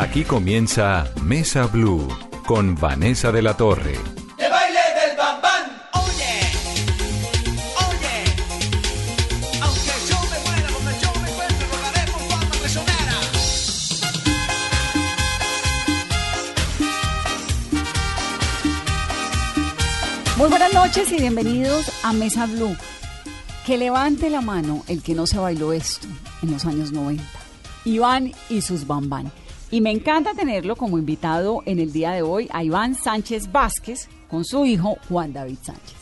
Aquí comienza Mesa Blue con Vanessa de la Torre. ¡Que baile del bambán! ¡Oye! ¡Oye! Aunque yo me muera, donde yo me encuentre, rogaré por fama prisionera. Muy buenas noches y bienvenidos a Mesa Blue. Que levante la mano el que no se bailó esto en los años 90. Iván y sus bambán. Y me encanta tenerlo como invitado en el día de hoy a Iván Sánchez Vázquez con su hijo Juan David Sánchez.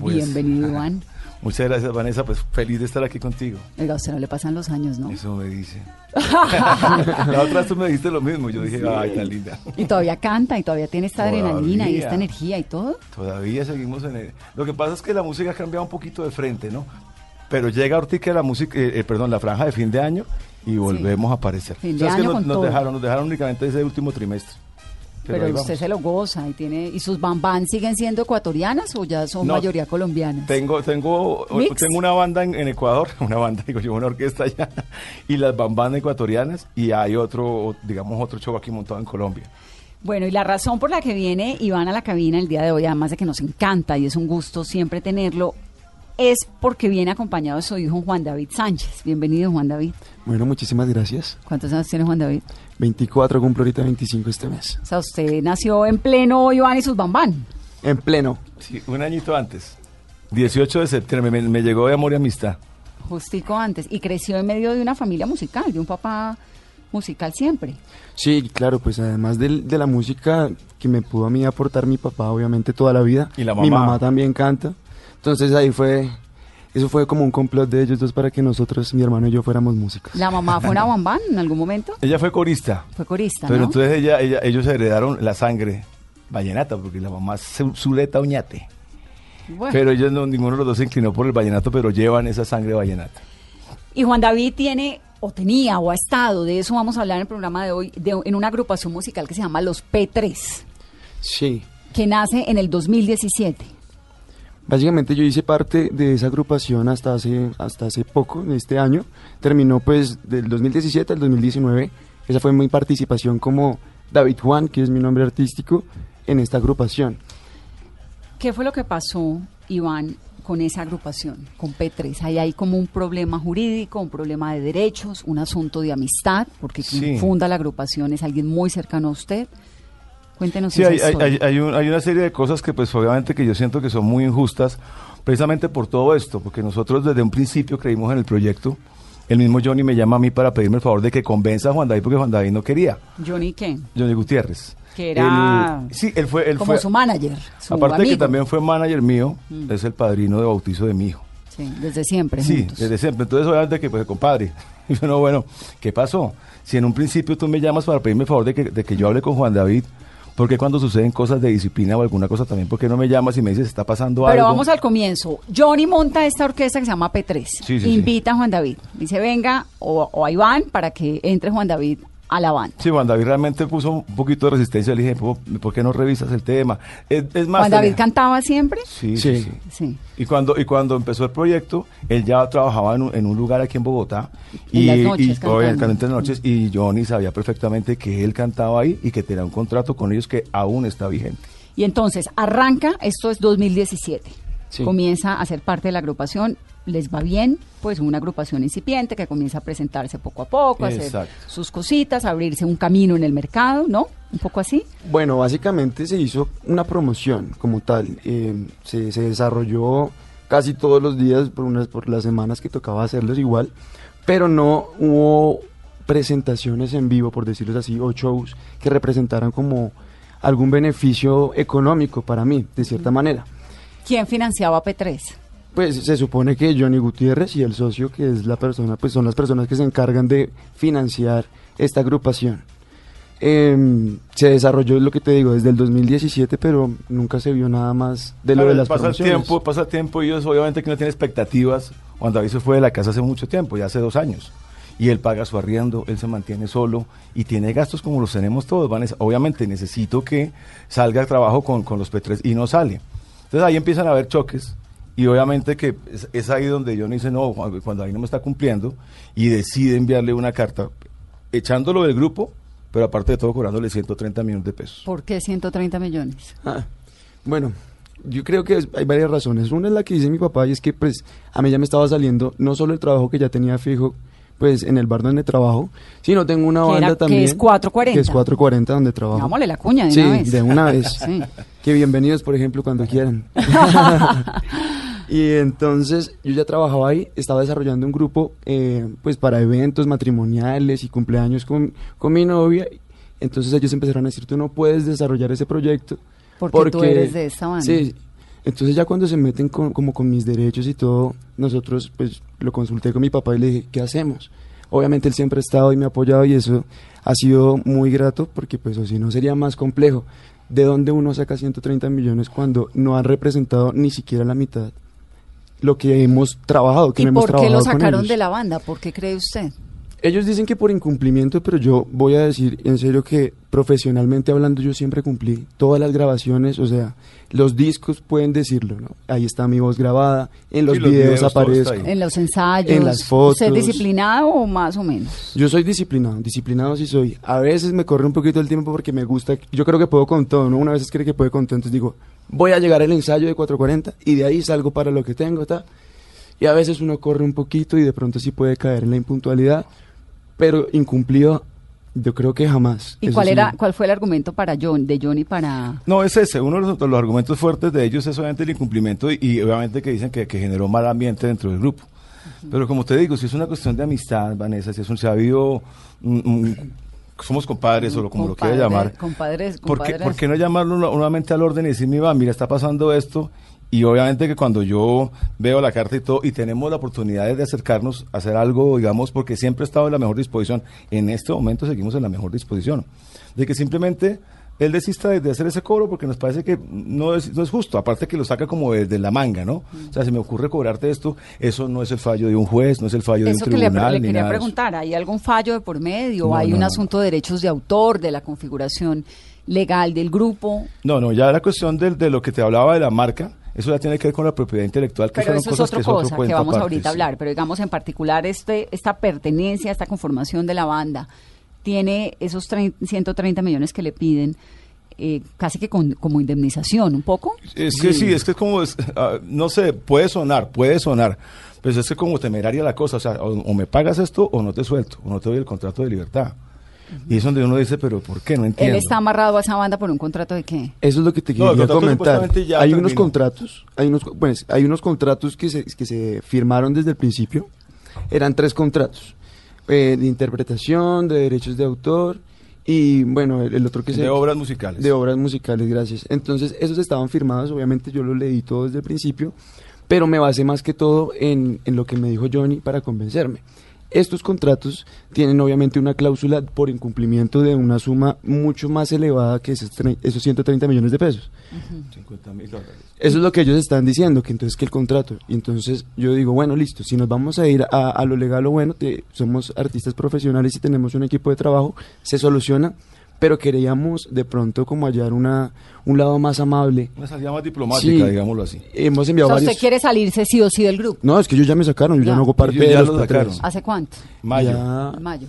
Pues, Bienvenido, Iván. Muchas gracias, Vanessa. Pues feliz de estar aquí contigo. Oiga, a usted no le pasan los años, ¿no? Eso me dice. La otra vez tú me dijiste lo mismo. Yo dije, ay, tan linda. Y todavía canta y todavía tiene esta adrenalina y esta energía y todo. Todavía seguimos en el... Lo que pasa es que la música ha cambiado un poquito de frente, ¿no? Pero llega ahorita la música, eh, eh, perdón, la franja de fin de año y volvemos a aparecer. Fin de ¿Sabes que año nos, con nos todo. dejaron, nos dejaron únicamente ese último trimestre. Pero, usted se lo goza y tiene y sus bambán siguen siendo ecuatorianas o ya son No, mayoría colombianas. Tengo, tengo, Mix. tengo una banda en, en Ecuador, una banda, digo yo, una orquesta allá, y las bambanas ecuatorianas, y hay otro, digamos, otro show aquí montado en Colombia. Bueno, y la razón por la que viene Iván a la cabina el día de hoy, además de que nos encanta y es un gusto siempre tenerlo, es porque viene acompañado de su hijo Juan David Sánchez. Bienvenido, Juan David. Bueno, muchísimas gracias. ¿Cuántos años tiene Juan David? 24, cumplo ahorita 25 este mes. O sea, usted nació en pleno Iván y sus bambán. En pleno. Sí, un añito antes, 18 de septiembre, me, me llegó de amor y amistad. Justico antes. Y creció en medio de una familia musical, de un papá musical siempre. Sí, claro, pues además del- de, la música que me pudo a mí aportar mi papá, obviamente, toda la vida. Y la Mi mamá. mamá también canta. Entonces ahí fue, eso fue como un complot de ellos dos para que nosotros, mi hermano y yo, fuéramos músicos. ¿La mamá fue una bambán en algún momento? Ella fue corista, Fue corista, pero ¿no? entonces ella, ella, ellos heredaron la sangre vallenata, porque la mamá es Zu- Zuleta Oñate. Bueno. Pero ellos no, ninguno de los dos se inclinó por el vallenato, pero llevan esa sangre vallenata. Y Juan David tiene, o tenía, o ha estado, de eso vamos a hablar en el programa de hoy, de- en una agrupación musical que se llama Los P3, Sí. que nace en el 2017. Básicamente yo hice parte de esa agrupación hasta hace, hasta hace poco, de este año. Terminó pues del 2017 al 2019. Esa fue mi participación como David Juan, que es mi nombre artístico, en esta agrupación. ¿Qué fue lo que pasó, Iván, con esa agrupación, con P3? Ahí hay como un problema jurídico, un problema de derechos, un asunto de amistad, porque quien Sí. funda la agrupación es alguien muy cercano a usted. Cuéntenos Sí, esa hay, hay, hay- un- hay una serie de cosas que pues obviamente que yo siento que son muy injustas, precisamente por todo esto, porque nosotros desde un principio creímos en el proyecto. El mismo Johnny me llama a mí para pedirme el favor de que convenza a Juan David porque Juan David no quería. Johnny Ken, Johnny Gutiérrez. que era Él- sí, él fue... Él como fue su manager, su aparte de amigo. que también fue manager mío, Mm. es el padrino de bautizo de mi hijo. Sí, desde siempre Sí, juntos. desde siempre. Entonces, obviamente que, pues, compadre. Y yo, no, bueno, ¿qué pasó? Si en un principio tú me llamas para pedirme el favor de que, de que yo hable con Juan David, ¿por qué cuando suceden cosas de disciplina o alguna cosa también, por qué no me llamas y me dices, está pasando Pero algo? vamos al comienzo. Johnny monta esta orquesta que se llama P3. Sí, sí, Invita a Juan David. Dice, venga, o, o a Iván para que entre Juan David a la banda. Sí, Juan David realmente puso un poquito de resistencia. Le dije, "¿Por- ¿por qué no revisas el tema? Es, es más... Juan David tenía- cantaba siempre. Sí, sí, Sí. sí. Sí. Y cuando, y cuando empezó el proyecto, él ya trabajaba en un, en un lugar aquí en Bogotá. En y, las noches y, cantando. obviamente en las noches. Y Johnny sabía perfectamente que él cantaba ahí y que tenía un contrato con ellos que aún está vigente. Y entonces arranca, esto es 2017. Sí. Comienza a ser parte de la agrupación. Les va bien, pues una agrupación incipiente que comienza a presentarse poco a poco, a hacer sus cositas, a abrirse un camino en el mercado, ¿no? Un poco así. Bueno, básicamente se hizo una promoción como tal. Eh, se, se desarrolló casi todos los días por, unas, por las semanas que tocaba hacerlos igual, pero no hubo presentaciones en vivo, por decirlo así, o shows que representaran como algún beneficio económico para mí, de cierta manera. ¿Quién financiaba P3? Pues se supone que Johnny Gutiérrez y el socio, que es la persona, pues son las personas que se encargan de financiar esta agrupación. Em, se desarrolló, lo que te digo, desde el 2017, pero nunca se vio nada más de lo de las pasa el tiempo, pasa el tiempo y ellos obviamente que no tienen expectativas. Juan David se fue de la casa hace mucho tiempo, ya hace dos años. Y él paga su arriendo, él se mantiene solo y tiene gastos como los tenemos todos. Obviamente necesito que salga al trabajo con, con los P3 y no sale. Entonces ahí empiezan a haber choques y obviamente que es, es ahí donde yo no dice, no, cuando ahí no me está cumpliendo y decide enviarle una carta echándolo del grupo, pero aparte de todo cobrándole 130 millones de pesos. ¿Por qué 130 millones? Ah, bueno, yo creo que hay varias razones. Una es la que dice mi papá y es que pues a mí ya me estaba saliendo no solo el trabajo que ya tenía fijo pues en el bar donde trabajo, sino tengo una Que banda era- que también. es 440. Que es 440 donde trabajo. Hagámosle la cuña de sí, una vez. de una vez. Sí. Que bienvenidos, por ejemplo, cuando quieran. y entonces yo ya trabajaba ahí, estaba desarrollando un grupo eh, pues para eventos matrimoniales y cumpleaños con, con mi novia. Entonces ellos empezaron a decir, tú no puedes desarrollar ese proyecto. Porque tú eres de esta banda. Sí. Entonces ya cuando se meten con, como con mis derechos y todo, nosotros pues lo consulté con mi papá y le dije, ¿qué hacemos? Obviamente él siempre ha estado y me ha apoyado y eso ha sido muy grato porque pues o si no sería más complejo. ¿De dónde uno saca 130 millones cuando no han representado ni siquiera la mitad lo que hemos trabajado? Que ¿Y no hemos por qué lo sacaron de la banda? ¿Por qué cree usted? Ellos dicen que por incumplimiento, pero yo voy a decir en serio que profesionalmente hablando yo siempre cumplí todas las grabaciones, o sea, los discos pueden decirlo, ¿no? Ahí está mi voz grabada, en los, Sí, los videos, videos, aparezco. En los ensayos. En las fotos. ¿Usted es disciplinado o más o menos? Yo soy disciplinado, disciplinado sí soy. A veces me corre un poquito el tiempo porque me gusta, yo creo que puedo con todo, ¿no? Una vez cree que puede con todo, entonces digo, voy a llegar al ensayo de 440 y de ahí salgo para lo que tengo, ¿está? Y a veces uno corre un poquito y de pronto sí puede caer en la impuntualidad, pero incumplido yo creo que jamás. ¿Y Eso cuál sí. era, cuál fue el argumento para John, de Johnny para No, es ese. Uno de los, de los argumentos fuertes de ellos es obviamente el incumplimiento y, y obviamente que dicen que, que generó mal ambiente dentro del grupo. Pero como te digo, si es una cuestión de amistad, Vanessa, si es un, se ha habido, un- un- somos compadres o lo, como lo quiera llamar, compadres, ¿por qué, compadres? por qué no llamarlo nu- nuevamente al orden y decir, mira, mira, está pasando esto? Y obviamente que cuando yo veo la carta y todo, y tenemos la oportunidad de acercarnos a hacer algo, digamos, porque siempre he estado en la mejor disposición, en este momento seguimos en la mejor disposición, de que simplemente él desista de, de hacer ese cobro porque nos parece que no es, no es justo, aparte que lo saca como de, de la manga, ¿no? O sea, si me ocurre cobrarte esto, eso no es el fallo de un juez, no es el fallo de Eso un que le, tribunal. le quería nada de preguntar, ¿hay algún fallo de por medio? No, ¿Hay no, un no, asunto de derechos de autor, de la configuración legal del grupo? No, no, ya la cuestión del- de, lo que te hablaba de la marca, eso ya tiene que ver con la propiedad intelectual, que Pero eso es cosas otra que es otro cosa que vamos aparte, ahorita a sí. hablar, pero digamos en particular este, esta pertenencia, esta conformación de la banda, tiene esos trein- 130 millones que le piden eh, casi que con- como indemnización, un poco. Es que sí, es que es como, es, ah, no sé, puede sonar, puede sonar, pero es que como temeraria la cosa, o sea, o, o me pagas esto o no te suelto, o no te doy el contrato de libertad. Y es donde uno dice, pero ¿por qué? No entiendo. Él está amarrado a esa banda por un contrato de qué? Eso es lo que te No, quería contrato comentar. Hay unos terminó. contratos, hay unos, pues, hay unos contratos que se, que se firmaron desde el principio. Eran tres contratos: eh, de interpretación, de derechos de autor y, bueno, el, el otro que se. de obras musicales. De obras musicales, gracias. Entonces, esos estaban firmados, obviamente yo los leí todo desde el principio, pero me basé más que todo en, en lo que me dijo Johnny para convencerme. Estos contratos tienen obviamente una cláusula por incumplimiento de una suma mucho más elevada que esos, esos 130 millones de pesos. 50 mil dólares. Eso es lo que ellos están diciendo, que entonces que el contrato. Y entonces yo digo, bueno, listo, si nos vamos a ir a, a lo legal o bueno, te- somos artistas profesionales y tenemos un equipo de trabajo, se soluciona, pero queríamos de pronto como hallar una, un lado más amable. Una salida más diplomática, Sí. digámoslo así. Hemos O enviado sea, varios... usted quiere salirse sí o sí del grupo. No, es que ellos ya me sacaron, yo ya, Ya. no hago parte de ya los sacaron. ¿Hace cuánto? Mayo. Ya, mayo.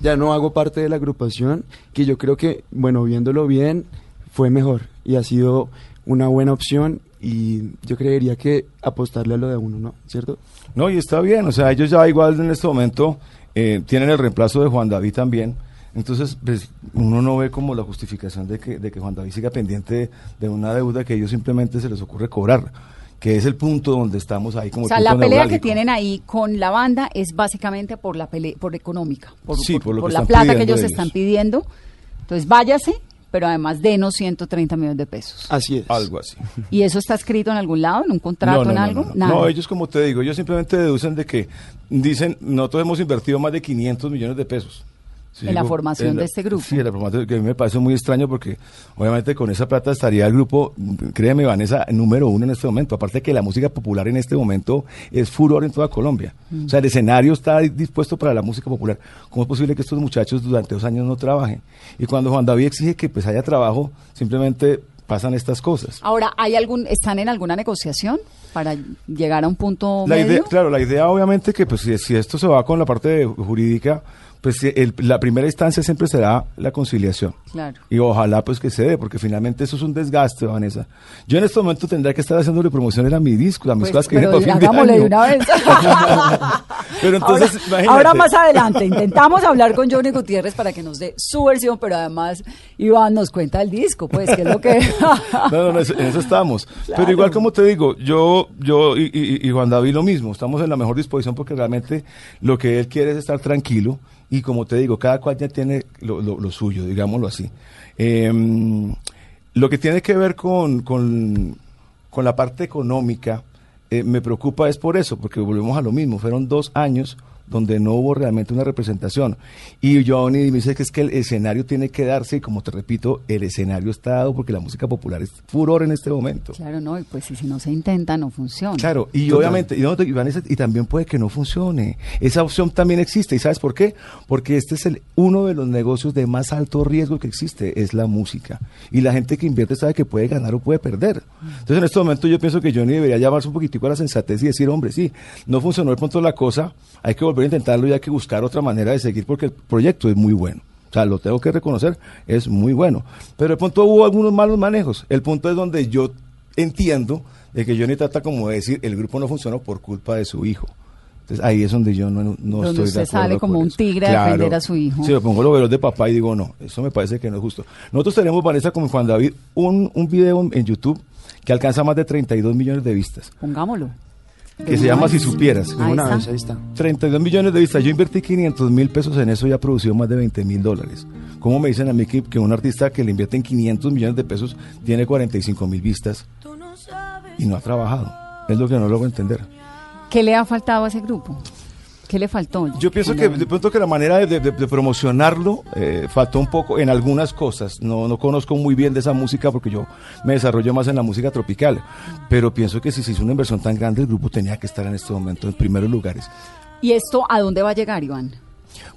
ya no hago parte de la agrupación, que yo creo que, bueno, viéndolo bien, fue mejor y ha sido una buena opción y yo creería que apostarle a lo de uno, ¿no? ¿Cierto? No, y está bien, o sea, ellos ya igual en este momento eh, tienen el reemplazo de Juan David también. Entonces, pues, uno no ve como la justificación de que, de que Juan David siga pendiente de, una deuda que ellos simplemente se les ocurre cobrar, que es el punto donde estamos ahí como O sea, la pelea que tienen ahí con la banda es básicamente por la pelea, por económica, por, Sí, por lo que la plata que ellos ellos. están pidiendo. Entonces, váyase, pero además denos 130 millones de pesos. Así es. Algo así. ¿Y eso está escrito en algún lado, en un contrato, en algo? No, Nada. No, ellos como te digo, ellos simplemente deducen de que dicen, nosotros hemos invertido más de 500 millones de pesos. Sí, En la formación en de este grupo. Sí, en la formación, que a mí me parece muy extraño porque obviamente con esa plata estaría el grupo, créeme Vanessa, número uno en este momento. Aparte que la música popular en este momento es furor en toda Colombia. Mm. O sea, el escenario está dispuesto para la música popular. ¿Cómo es posible que estos muchachos durante dos años no trabajen? Y cuando Juan David exige que pues haya trabajo, simplemente pasan estas cosas. Ahora, ¿hay algún, ¿están en alguna negociación para llegar a un punto La medio? idea, claro, la idea obviamente que pues si, si esto se va con la parte jurídica, pues si el- la primera instancia siempre será la conciliación. Claro. Y ojalá pues que se dé, porque finalmente eso es un desgaste, Vanessa. Yo en este momento tendría que estar haciéndole promociones a mi disco, a mis Pues, cosas que vienen para fin de hagámosle año. de una vez. Pero entonces, ahora, imagínate. ahora más adelante intentamos hablar con Johnny Gutiérrez para que nos dé su versión, pero además Iván nos cuenta el disco, pues, que es lo que... No, no, no, en eso estamos. Claro. Pero igual como te digo, yo, yo y, y- y Juan David lo mismo, estamos en la mejor disposición porque realmente lo que él quiere es estar tranquilo y como te digo, cada cual ya tiene lo, lo- lo suyo, digámoslo así. Em, lo que tiene que ver con, con, con la parte económica, eh, me preocupa es por eso, porque volvemos a lo mismo, fueron dos años donde no hubo realmente una representación. Y Johnny me dice que es que el escenario tiene que darse, y como te repito, el escenario está dado porque la música popular es furor en este momento. Claro, no, y pues y si no se intenta, no funciona. Claro, y Total. obviamente, y, no, y Vanessa, y también puede que no funcione. Esa opción también existe. ¿Y sabes por qué? Porque este es el, uno de los negocios de más alto riesgo que existe, es la música. Y la gente que invierte sabe que puede ganar o puede perder. Entonces, en este momento yo pienso que Johnny debería llamarse un poquitico a la sensatez y decir, hombre, sí, no funcionó de pronto la cosa, hay que volver a intentarlo y hay que buscar otra manera de seguir porque el proyecto es muy bueno. O sea, lo tengo que reconocer, es muy bueno. Pero de pronto hubo algunos malos manejos. El punto es donde yo entiendo de que Johnny trata como de decir, el grupo no funcionó por culpa de su hijo. Entonces ahí es donde yo no, no Donde estoy de usted acuerdo sale como un tigre a defender a su hijo. Sí, me pongo los velos de papá y digo, no, eso me parece que no es justo. Nosotros tenemos, Vanessa, como Juan David, un, un video en YouTube que alcanza más de 32 millones de vistas, Pongámoslo. Que se llama Si Supieras. Ahí una está. vez, ahí está. 32 millones de vistas. Yo invertí 500 mil pesos en eso y ha producido más de 20 mil dólares. ¿Cómo me dicen a mí que, que un artista que le invierte en 500 millones de pesos tiene 45 mil vistas y no ha trabajado? Es lo que no logro entender. ¿Qué le ha faltado a ese grupo? ¿Qué le faltó? Yo pienso que de pronto que la manera de, de- de promocionarlo eh, faltó un poco en algunas cosas. No, no conozco muy bien de esa música porque yo me desarrollo más en la música tropical. Pero pienso que si se hizo una inversión tan grande, el grupo tenía que estar en este momento en primeros lugares. ¿Y esto a dónde va a llegar, Iván?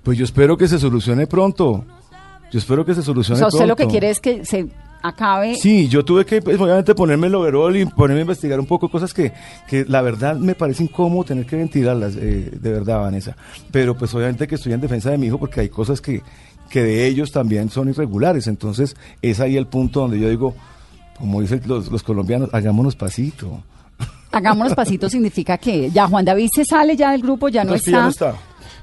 Pues yo espero que se solucione pronto. Yo espero que se O solucione sea, usted lo que quiere es que se acabe. Sí, yo tuve que, pues, obviamente, ponerme el overall y ponerme a investigar un poco cosas que, que la verdad me parece incómodo tener que ventilarlas, eh, de verdad, Vanessa. Pero pues obviamente que estoy en defensa de mi hijo porque hay cosas que, que de ellos también son irregulares. Entonces, es ahí el punto donde yo digo, como dicen los, los colombianos, hagámonos pasito. Hagámonos pasitos significa que ya Juan David se sale ya del grupo, ya no, está. ya no está.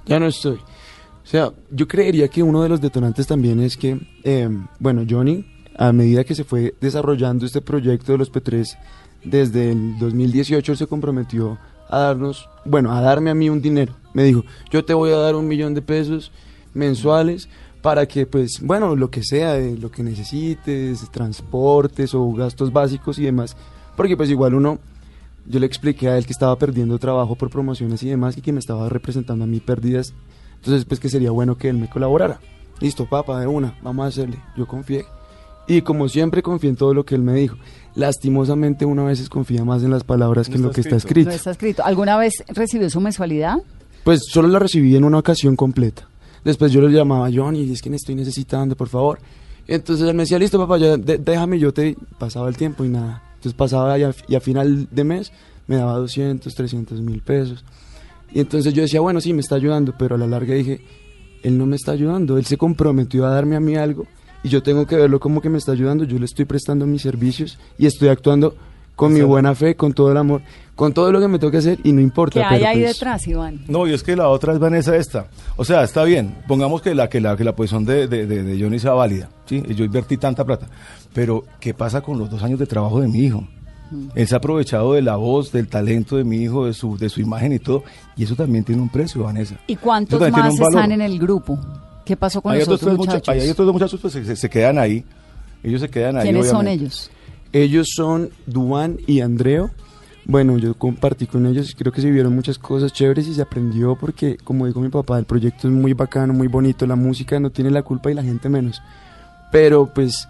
Ya no estoy. O sea, yo creería que uno de los detonantes también es que, eh, bueno, Johnny, a medida que se fue desarrollando este proyecto de los P3, desde el 2018 él se comprometió a darnos, bueno, a darme a mí un dinero. Me dijo, yo te voy a dar un millón de pesos mensuales para que, pues, bueno, lo que sea, eh, lo que necesites, transportes o gastos básicos y demás. Porque pues igual uno, yo le expliqué a él que estaba perdiendo trabajo por promociones y demás y que me estaba representando a mí pérdidas. Entonces, pues que sería bueno que él me colaborara. Listo, papá, de una, vamos a hacerle. Yo confié. Y como siempre confié en todo lo que él me dijo. Lastimosamente uno a veces confía más en las palabras que en No lo que está está escrito. No está escrito. ¿Alguna vez recibió su mensualidad? Pues solo la recibí en una ocasión completa. Después yo le llamaba a Johnny, es que me estoy necesitando, por favor. Entonces él me decía, listo papá, ya, de- déjame, yo te pasaba el tiempo y nada. Entonces pasaba y a, y a final de mes me daba 200, 300 mil pesos. Y entonces yo decía, bueno, sí, me está ayudando, pero a la larga dije, él no me está ayudando, él se comprometió a darme a mí algo y yo tengo que verlo como que me está ayudando, yo le estoy prestando mis servicios y estoy actuando con mi buena fe, con todo el amor, con todo lo que me toca hacer y no importa. ¿Qué hay ahí pues- detrás, Iván? No, y es que la otra es Vanessa esta. O sea, está bien, pongamos que la, que la, que la posición de, de, de- de Johnny sea válida, ¿sí? Yo invertí tanta plata. Pero, ¿qué pasa con los dos años de trabajo de mi hijo? Él se ha aprovechado de la voz, del talento de mi hijo, de su, de su imagen y todo, y eso también tiene un precio, Vanessa. ¿Y cuántos más están en el grupo? ¿Qué pasó con Hay los otros, otros tres mucha- muchachos? hay otros dos muchachos pues se, se quedan ahí. Ellos se quedan ahí. ¿Quiénes son obviamente. ellos? Ellos son Duan y Andreo. Bueno, yo compartí con ellos y creo que se vieron muchas cosas chéveres y se aprendió porque, como dijo mi papá, el proyecto es muy bacano, muy bonito, la música no tiene la culpa y la gente menos. Pero pues,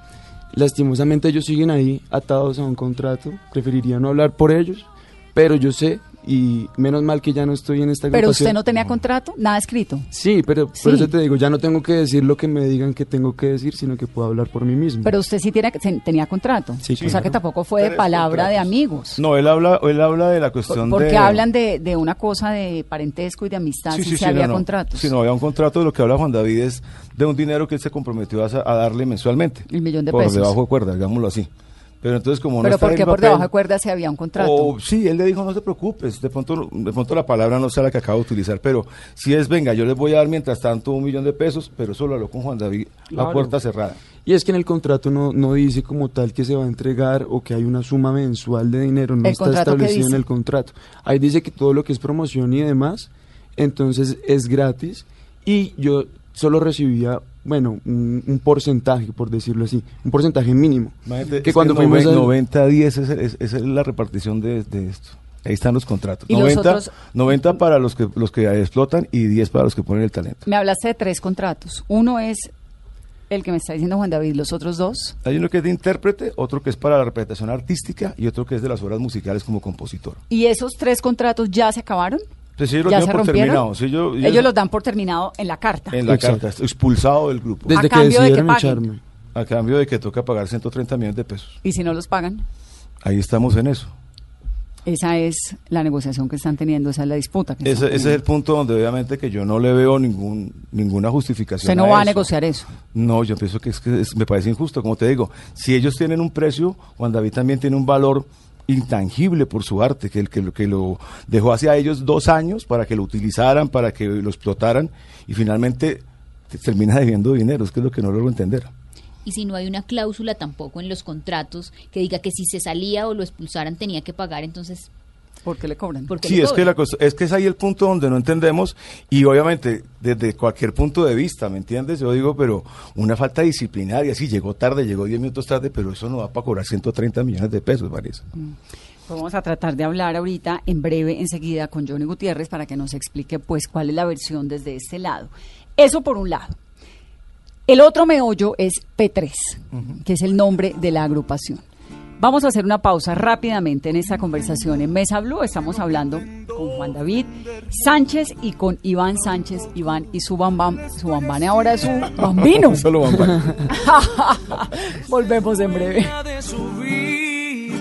lastimosamente ellos siguen ahí atados a un contrato, preferiría no hablar por ellos, pero yo sé y menos mal que ya no estoy en esta Pero usted no tenía contrato, nada escrito. Sí, pero Sí. por eso te digo, ya no tengo que decir lo que me digan que tengo que decir, sino que puedo hablar por mí mismo. Pero usted sí tiene, tenía contrato. Sí, o sea claro. que tampoco fue de palabra de amigos. No, él habla, él habla de la cuestión Porque de... hablan de, de una cosa de parentesco y de amistad, si se había no, contratos. Sí, no, había un contrato de lo que habla Juan David es de un dinero que él se comprometió a, a darle mensualmente. El millón de por pesos. debajo de cuerda, digámoslo así. Pero entonces como no Pero está ¿por en qué el por papel- debajo de cuerda se había un contrato? O, sí, él le dijo, no te preocupes, de pronto, de pronto la palabra no sea la que acabo de utilizar, pero si es, venga, yo les voy a dar mientras tanto un millón de pesos, pero eso lo habló con Juan David a Claro. puerta cerrada. Y es que en el contrato no, no dice como tal que se va a entregar o que hay una suma mensual de dinero, no ¿El está establecido en el contrato. Ahí dice que todo lo que es promoción y demás, entonces es gratis y yo solo recibía, bueno, un, un porcentaje, por decirlo así, un porcentaje mínimo. Imagínate, que cuando que fuimos noven- al- 90 10 es, es- esa es la repartición de, de esto. Ahí están los contratos. ¿Y los 90, otros? 90 para los que los que explotan y 10 para los que ponen el talento. Me hablaste de tres contratos. Uno es el que me está diciendo Juan David, los otros dos. Hay uno que es de intérprete, otro que es para la representación artística y otro que es de las obras musicales como compositor. ¿Y esos tres contratos ya se acabaron? Lo ¿Ya se por rompieron? terminado. Sí, yo- yo- Ellos los dan por terminado en la carta. En la Exacto. carta, expulsado del grupo. Desde ¿A que cambio de que decidieron paguen? echarme. A cambio de que toca pagar 130 millones de pesos. Y si no los pagan, Ahí estamos en eso. esa es la negociación que están teniendo, esa es la disputa. que Ese, ese es el punto donde obviamente que yo no le veo ningún ninguna justificación. Usted no va a eso. negociar eso. No, yo pienso que, es que es- me parece injusto. Como te digo, si ellos tienen un precio, Juan David también tiene un valor intangible por su arte, que, que, lo, que lo dejó hacia ellos dos años para que lo utilizaran, para que lo explotaran y finalmente te- termina debiendo dinero. Es que es lo que no logro entender. y si no hay una cláusula tampoco en los contratos que diga que si se salía o lo expulsaran tenía que pagar, entonces, ¿Por qué le cobran? ¿por qué Sí, le es que, la es que es ahí el punto donde no entendemos y obviamente desde cualquier punto de vista, ¿me entiendes? Yo digo, pero una falta disciplinaria, sí, llegó tarde, llegó 10 minutos tarde, pero eso no va para cobrar 130 millones de pesos, Marisa. Pues vamos a tratar de hablar ahorita, en breve, enseguida, con Johnny Gutiérrez para que nos explique pues cuál es la versión desde este lado. Eso por un lado. El otro meollo es P3, que es el nombre de la agrupación. Vamos a hacer una pausa rápidamente en esta conversación en Mesa Blue. Estamos hablando con Juan David Sánchez y con Iván Sánchez. Iván y su bambam, su bambane ahora es su bambino. Solo para- Volvemos en breve. de su vida,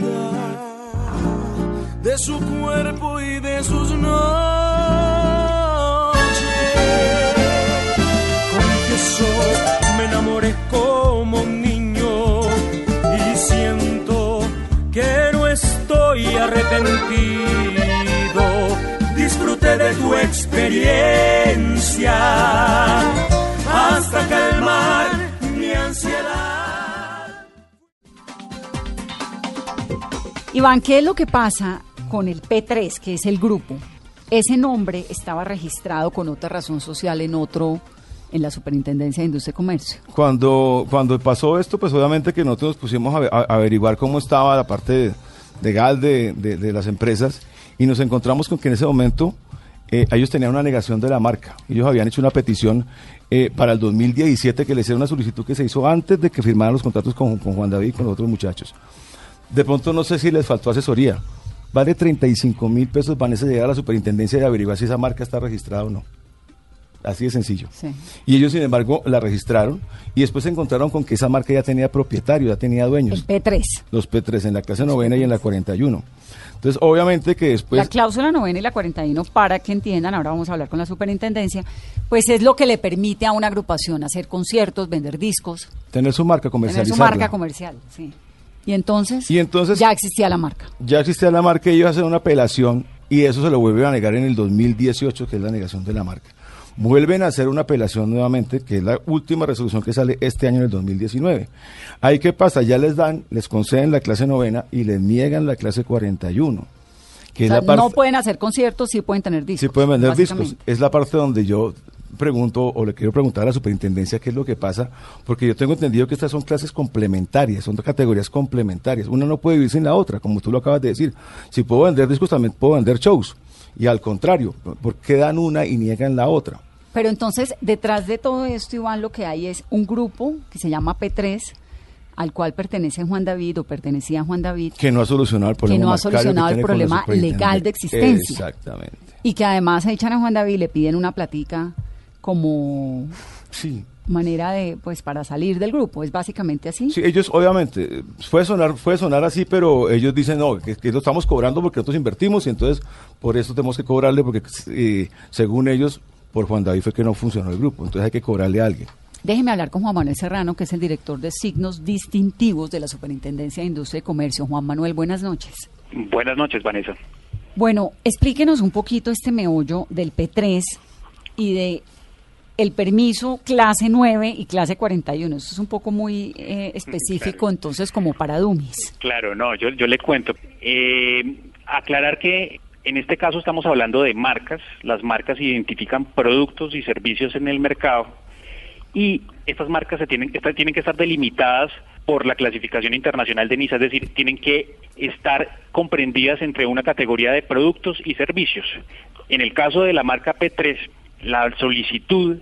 de su cuerpo y de sus noches. Confieso, me enamoré como arrepentido. Disfruté de tu experiencia hasta calmar mi ansiedad. Iván, ¿qué es lo que pasa con el P3, que es el grupo? Ese nombre estaba registrado con otra razón social en otro, en la Superintendencia de Industria y Comercio. Cuando, cuando pasó esto, pues obviamente que nosotros nos pusimos a, a- averiguar cómo estaba la parte legal de, de- de las empresas y nos encontramos con que en ese momento eh, ellos tenían una negación de la marca. Ellos habían hecho una petición eh, para el 2017 que les hiciera una solicitud que se hizo antes de que firmaran los contratos con, con Juan David y con los otros muchachos. De pronto no sé si les faltó asesoría. Vale 35 mil pesos, van a llegar a la superintendencia y averiguar si esa marca está registrada o no. Así de sencillo. Sí. Y ellos, sin embargo, la registraron y después se encontraron con que esa marca ya tenía propietario, ya tenía El dueños. P3. Los P3 en la clase novena y en la 41. Entonces, obviamente que después... la cláusula novena y la 41, para que entiendan, ahora vamos a hablar con la superintendencia, pues es lo que le permite a una agrupación hacer conciertos, vender discos, tener su marca tener comercializada. su marca comercial. Sí. Y entonces, Y entonces- ya existía la marca. ya existía la marca y ellos hacen una apelación y eso se lo vuelven a negar en el 2018, que es la negación de la marca. Vuelven a hacer una apelación nuevamente, que es la última resolución que sale este año en el 2019. Ahí qué pasa, ya les dan, les conceden la clase novena y les niegan la clase 41. Que O es sea, la parte, no pueden hacer conciertos, sí pueden tener discos. Sí pueden vender discos. Es la parte donde yo pregunto o le quiero preguntar a la superintendencia qué es lo que pasa, porque yo tengo entendido que estas son clases complementarias, son dos categorías complementarias. Una no puede vivir sin la otra, como tú lo acabas de decir. Si puedo vender discos, también puedo vender shows. Y al contrario, ¿por qué dan una y niegan la otra? Pero entonces, detrás de todo esto, Iván, lo que hay es un grupo que se llama P3, al cual pertenece Juan David o pertenecía Juan David, Que no ha solucionado el que problema no ha bancario solucionado el tiene con la problema legal de existencia. Exactamente. Y que además echan a Juan David y le piden una platica como Sí. manera de, pues, para salir del grupo. Es básicamente así. Sí, ellos obviamente, puede sonar, puede sonar así, pero ellos dicen, no, que, que lo estamos cobrando porque nosotros invertimos y entonces por eso tenemos que cobrarle porque eh, según ellos, por Juan David fue que no funcionó el grupo, entonces hay que cobrarle a alguien. Déjeme hablar con Juan Manuel Serrano, que es el director de signos distintivos de la Superintendencia de Industria y Comercio. Juan Manuel, buenas noches. Buenas noches, Vanessa. Bueno, explíquenos un poquito este meollo del P3 y de el permiso clase 9 y clase 41. Eso es un poco muy eh, específico, entonces, como para dummies. Claro, no, yo, yo le cuento. Eh, aclarar que en este caso estamos hablando de marcas. Las marcas identifican productos y servicios en el mercado y estas marcas tienen, tienen que estar delimitadas por la clasificación internacional de NISA, es decir, tienen que estar comprendidas entre una categoría de productos y servicios. En el caso de la marca P3, la solicitud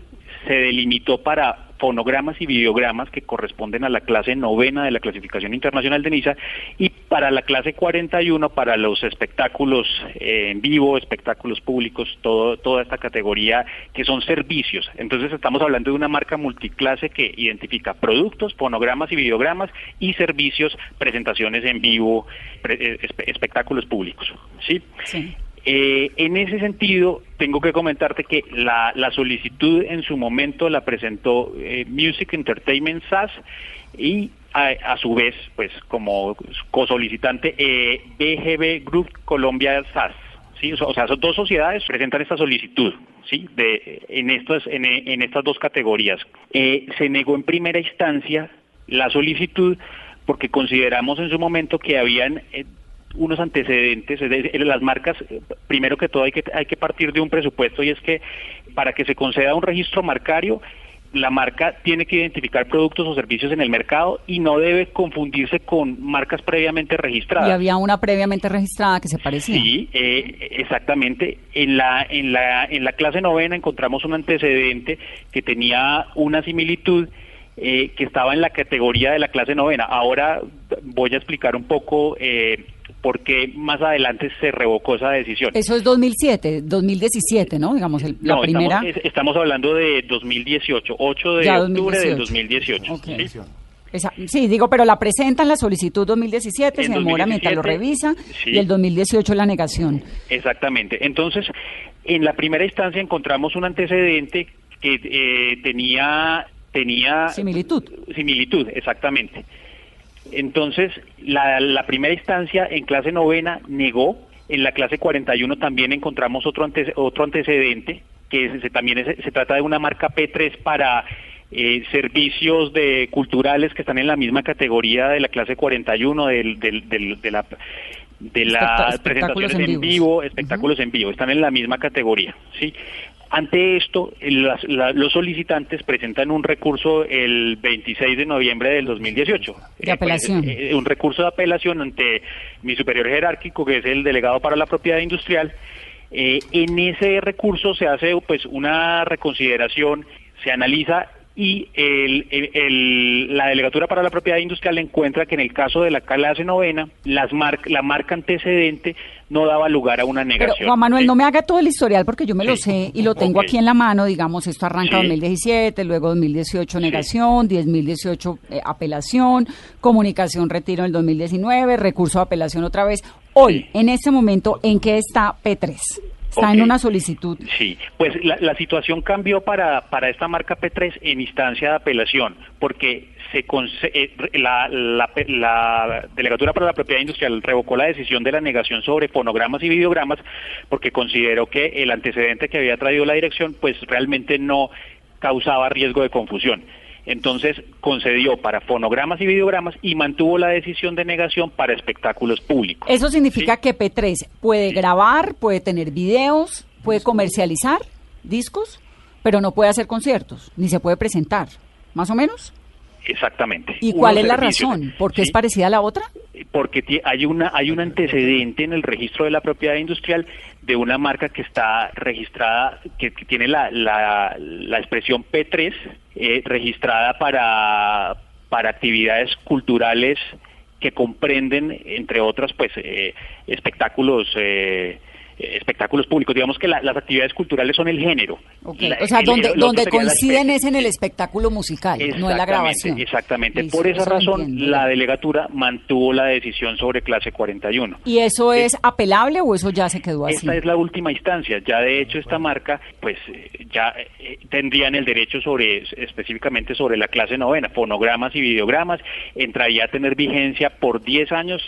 se delimitó para fonogramas y videogramas que corresponden a la clase novena de la clasificación internacional de NISA y para la clase 41 para los espectáculos eh, en vivo, espectáculos públicos, todo, toda esta categoría que son servicios. Entonces estamos hablando de una marca multiclase que identifica productos, fonogramas y videogramas y servicios, presentaciones en vivo, eh, espe- espectáculos públicos. ¿sí? Sí. Eh, en ese sentido, tengo que comentarte que la, la solicitud en su momento la presentó eh, Music Entertainment SAS y a, su vez, pues como cosolicitante, eh, BGB Group Colombia SAS. ¿sí? O sea, o sea, son dos sociedades presentan esta solicitud. ¿sí? De, en, estas, en, en estas dos categorías. Eh, se negó en primera instancia la solicitud porque consideramos en su momento que habían eh, unos antecedentes, es decir, las marcas, eh, primero que todo hay que, hay que partir de un presupuesto y es que para que se conceda un registro marcario, la marca tiene que identificar productos o servicios en el mercado y no debe confundirse con marcas previamente registradas. Y había una previamente registrada que se parecía. Sí, eh, exactamente. En la, en, la, en la clase novena encontramos un antecedente que tenía una similitud eh, que estaba en la categoría de la clase novena. Ahora voy a explicar un poco eh, por qué más adelante se revocó esa decisión. Eso es 2007, 2017, ¿no? Digamos, el- la No, primera. Estamos, es- estamos hablando de 2018, 8 de Ya, octubre del 2018. 2018. Ok. ¿sí? Esa- sí, digo, pero la presentan la solicitud 2017, En se demora mientras lo 2017, revisa, sí. y el 2018 la negación. Exactamente. Entonces, en la primera instancia encontramos un antecedente que eh, tenía tenía Similitud. similitud, exactamente. Entonces, la, la primera instancia en clase novena negó, en la clase 41 también encontramos otro ante- otro antecedente que es- se- también es- se trata de una marca P3 para eh, servicios de culturales que están en la misma categoría de la clase 41 del, del, del- de la de las presentaciones en vivo, espectáculos en vivo, están en la misma categoría, ¿sí? Ante esto, las- la- los solicitantes presentan un recurso el 26 de noviembre del 2018. De apelación. pues, eh, un recurso de apelación ante mi superior jerárquico, que es el delegado para la propiedad industrial. Eh, en ese recurso se hace pues una reconsideración, se analiza y el- el- el- la delegatura para la propiedad industrial encuentra que en el caso de la clase novena, las mar- la marca antecedente no daba lugar a una Pero negación. Juan Manuel, ¿sí? no me haga todo el historial porque yo me lo sé y lo tengo aquí en la mano, digamos, esto arranca Sí. 2017, luego 2018 negación, 2018 eh, apelación, comunicación retiro en el 2019, recurso de apelación otra vez. Hoy, en este momento, ¿en qué está P3? Está en una solicitud. Sí, pues la, la situación cambió para, para esta marca P3 en instancia de apelación, porque se eh, la, la, la Delegatura para la Propiedad Industrial revocó la decisión de la negación sobre fonogramas y videogramas porque consideró que el antecedente que había traído la dirección pues realmente no causaba riesgo de confusión. Entonces concedió para fonogramas y videogramas y mantuvo la decisión de negación para espectáculos públicos. Eso significa Sí. que P3 puede grabar, puede tener videos, puede comercializar discos, pero no puede hacer conciertos, ni se puede presentar, más o menos. Exactamente. ¿Y cuál es la razón? ¿Por qué ¿sí? es parecida a la otra? porque hay una hay un antecedente en el registro de la propiedad industrial de una marca que está registrada que, que tiene la, la, la expresión P3 eh, registrada para para actividades culturales que comprenden entre otras pues eh, espectáculos eh, espectáculos públicos digamos que la- las actividades culturales son el género La- o sea, el- donde, el donde coinciden es en el espectáculo musical, no en la grabación. Exactamente. Listo, Por esa razón, entiendo. la delegatura mantuvo la decisión sobre clase 41. ¿Y eso es apelable o eso ya se quedó así? Esta es la última instancia. Ya de hecho esta marca, pues eh, ya eh, tendrían el derecho sobre específicamente sobre la clase novena, fonogramas y videogramas, entraría a tener vigencia por 10 años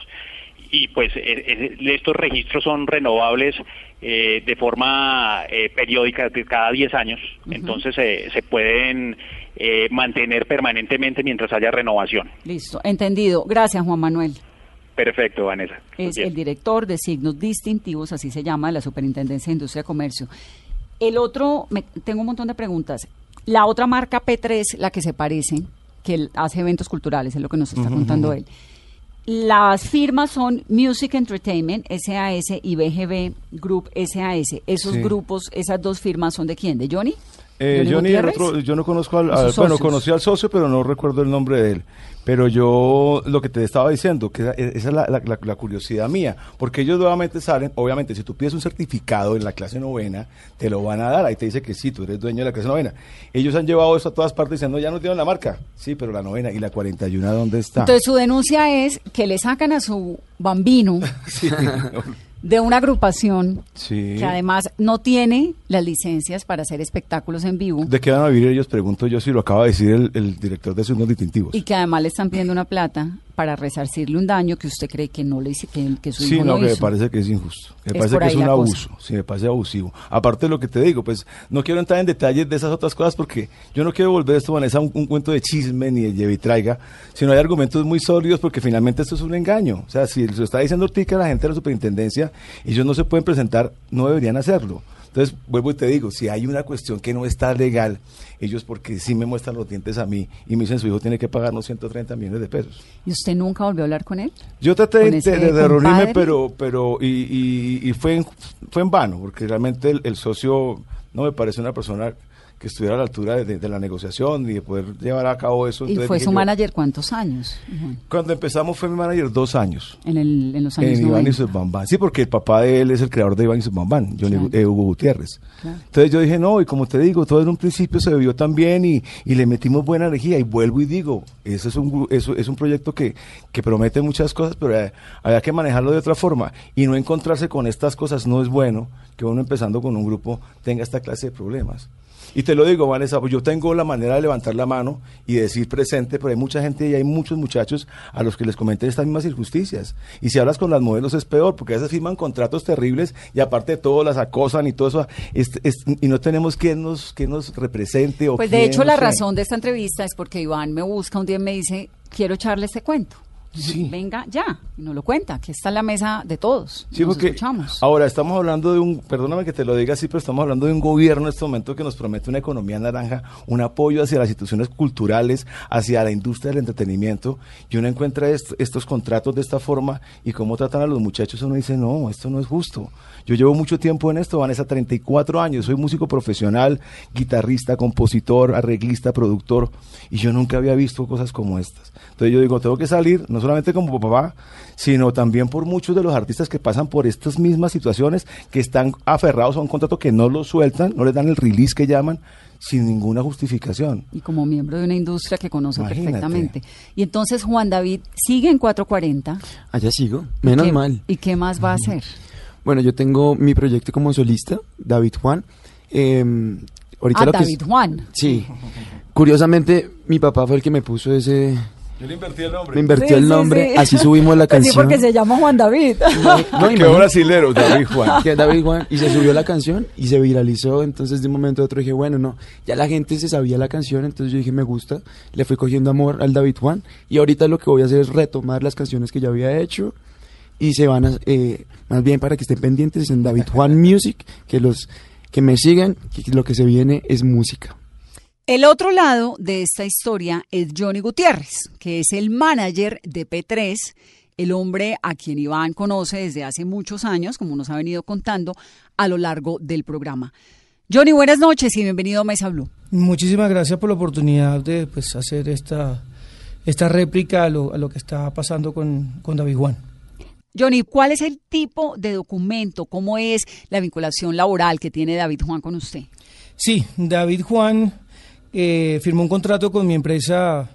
y pues eh, eh, estos registros son renovables eh, de forma eh, periódica cada 10 años, entonces eh, se pueden eh, mantener permanentemente mientras haya renovación. Listo, entendido. Gracias, Juan Manuel. Perfecto, Vanessa. Es Bien. el director de signos distintivos, así se llama, de la Superintendencia de Industria y Comercio. El otro, me- tengo un montón de preguntas. La otra marca P3, la que se parece, que hace eventos culturales, es lo que nos está contando él. Las firmas son Music Entertainment, SAS, y BGB Group, SAS. Esos Sí. grupos, esas dos firmas son de quién? ¿De Johnny? Eh, ¿Johnny Johnny, el Gutiérrez? otro, yo no conozco al, ¿O al- bueno, conocí al socio, pero no recuerdo el nombre de él. Pero yo, lo que te estaba diciendo, que esa esa es la, la- la- la curiosidad mía, porque ellos nuevamente salen, obviamente, si tú pides un certificado en la clase novena, te lo van a dar, ahí te dice que sí, tú eres dueño de la clase novena. Ellos han llevado eso a todas partes diciendo, ya nos dieron la marca, sí, pero la novena y la 41, ¿dónde está? Entonces su denuncia es que le sacan a su bambino Sí. de una agrupación Sí. que además no tiene las licencias para hacer espectáculos en vivo ¿De qué van a vivir ellos? Pregunto yo si lo acaba de decir el, el director de Signos Distintivos. y que además le están pidiendo una plata para resarcirle un daño que usted cree que no le hizo, que, que su Sí, hijo no, no, que me parece que es injusto. Me Es parece que es un abuso. Sí, me parece abusivo. Aparte de lo que te digo, pues no quiero entrar en detalles de esas otras cosas porque yo no quiero volver esto, Vanessa, un, un cuento de chisme ni de lleve y traiga, sino hay argumentos muy sólidos porque finalmente esto es un engaño. O sea, si se lo está diciendo Ortica la gente de la superintendencia, ellos no se pueden presentar, no deberían hacerlo. Entonces, vuelvo y te digo, si hay una cuestión que no está legal, ellos porque sí me muestran los dientes a mí y me dicen su hijo tiene que pagarnos 130 millones de pesos. ¿Y usted nunca volvió a hablar con él? Yo traté ¿Con de, de, de reunirme, pero, pero y, y- y fue, en, fue en vano, porque realmente el, el socio no me parece una persona que estuviera a la altura de, la negociación y de poder llevar a cabo eso. ¿Y fue su yo, manager cuántos años? Cuando empezamos fue mi manager dos años. En, el, en los años En Iván y 90. sus Bambán. Sí, porque el papá de él es el creador de Iván y sus Bambán, Johnny Claro. Eh, Hugo Gutiérrez. Claro. Entonces yo dije, no, y como te digo, todo en un principio se vio tan bien y, y le metimos buena energía. Y vuelvo y digo, eso es un, eso es un proyecto que, que promete muchas cosas, pero hay, había que manejarlo de otra forma. Y no encontrarse con estas cosas no es bueno que uno empezando con un grupo tenga esta clase de problemas. Y te lo digo, Vanessa, pues yo tengo la manera de levantar la mano y decir presente, pero hay mucha gente y hay muchos muchachos a los que les cometen estas mismas injusticias. Y si hablas con las modelos es peor, porque a veces firman contratos terribles y aparte de todo las acosan y todo eso, es- es- y no tenemos quien nos, quien nos represente. O Pues de hecho la razón de esta entrevista es porque Iván me busca un día y me dice, quiero echarle este cuento. Sí. Venga ya, y nos lo cuenta, aquí está en la mesa de todos. Sí, nos porque escuchamos. ahora estamos hablando de un, perdóname que te lo diga así, pero estamos hablando de un gobierno en este momento que nos promete una economía naranja, un apoyo hacia las instituciones culturales, hacia la industria del entretenimiento, y uno encuentra est- estos contratos de esta forma y cómo tratan a los muchachos, uno dice, no, esto no es justo. Yo llevo mucho tiempo en esto, Vanessa, 34 años, soy músico profesional, guitarrista, compositor, arreglista, productor, y yo nunca había visto cosas como estas. Entonces yo digo, tengo que salir, no solamente como papá, sino también por muchos de los artistas que pasan por estas mismas situaciones, que están aferrados a un contrato que no lo sueltan, no les dan el release que llaman, sin ninguna justificación. Y como miembro de una industria que conoce Imagínate. perfectamente. Y entonces Juan David sigue en 440. Allá sigo, menos ¿Qué- mal. ¿Y qué más va a hacer? Bueno, yo tengo mi proyecto como solista, David Juan. Eh, ahorita Ah, lo que es- David Juan. Sí. Curiosamente, mi papá fue el que me puso ese... Yo le invertí el nombre. Me invertió Sí, el nombre, sí. así subimos la Pues sí, canción. porque se llama Juan David. No, Qué imagínate. brasilero, David Juan. que David Juan y se subió la canción y se viralizó entonces de un momento a otro dije bueno no ya la gente se sabía la canción entonces yo dije me gusta le fui cogiendo amor al David Juan y ahorita lo que voy a hacer es retomar las canciones que ya había hecho y se van a eh, más bien para que estén pendientes en David Juan Music que los que me sigan, que lo que se viene es música. El otro lado de esta historia es Johnny Gutiérrez, que es el manager de P3, el hombre a quien Iván conoce desde hace muchos años, como nos ha venido contando a lo largo del programa. Johnny, buenas noches y bienvenido a Mesa Blue. Muchísimas gracias por la oportunidad de pues, hacer esta, esta réplica a lo, a lo que está pasando con, con David Juan. Johnny, ¿cuál es el tipo de documento? ¿Cómo es la vinculación laboral que tiene David Juan con usted? Sí, David Juan eh, firmó un contrato con mi empresa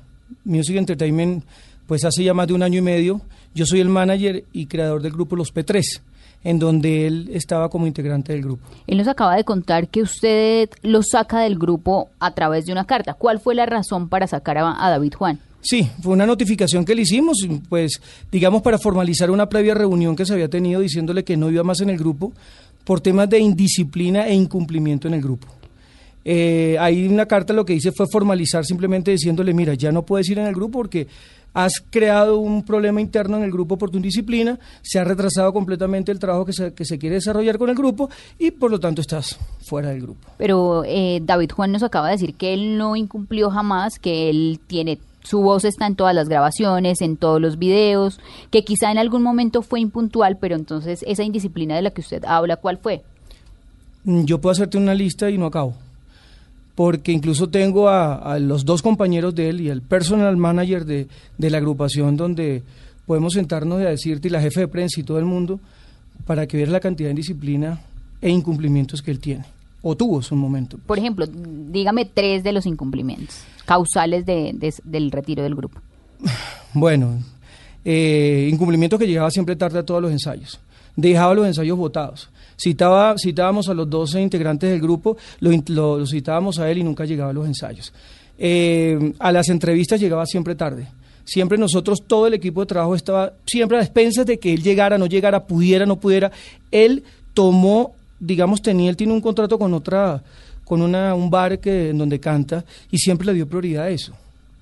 Music Entertainment pues hace ya más de un año y medio. Yo soy el manager y creador del grupo Los P3, en donde él estaba como integrante del grupo. Él nos acaba de contar que usted lo saca del grupo a través de una carta. ¿Cuál fue la razón para sacar a, a David Juan? Sí, fue una notificación que le hicimos, pues digamos para formalizar una previa reunión que se había tenido diciéndole que no iba más en el grupo por temas de indisciplina e incumplimiento en el grupo. Eh, ahí una carta lo que hice fue formalizar simplemente diciéndole, mira, ya no puedes ir en el grupo porque has creado un problema interno en el grupo por tu indisciplina, se ha retrasado completamente el trabajo que se, que se quiere desarrollar con el grupo y por lo tanto estás fuera del grupo. Pero eh, David Juan nos acaba de decir que él no incumplió jamás, que él tiene su voz está en todas las grabaciones, en todos los videos, que quizá en algún momento fue impuntual, pero entonces esa indisciplina de la que usted habla, ¿cuál fue? Mm, Yo puedo hacerte una lista y no acabo. Porque incluso tengo a, a los dos compañeros de él y el personal manager de, de la agrupación donde podemos sentarnos y a decirte, y la jefe de prensa y todo el mundo, para que veas la cantidad de indisciplina e incumplimientos que él tiene. O tuvo en su momento. Por ejemplo, dígame tres de los incumplimientos causales de, de- del retiro del grupo. Bueno, eh, incumplimiento que llegaba siempre tarde a todos los ensayos. Dejaba los ensayos votados. Citaba, citábamos a los 12 integrantes del grupo, lo, lo- lo citábamos a él y nunca llegaba a los ensayos. Eh, a las entrevistas llegaba siempre tarde. Siempre nosotros, todo el equipo de trabajo estaba siempre a expensas de que él llegara, no llegara, pudiera, no pudiera. Él tomó, digamos, tenía, él tiene un contrato con otra, con una, un bar que, en donde canta y siempre le dio prioridad a eso.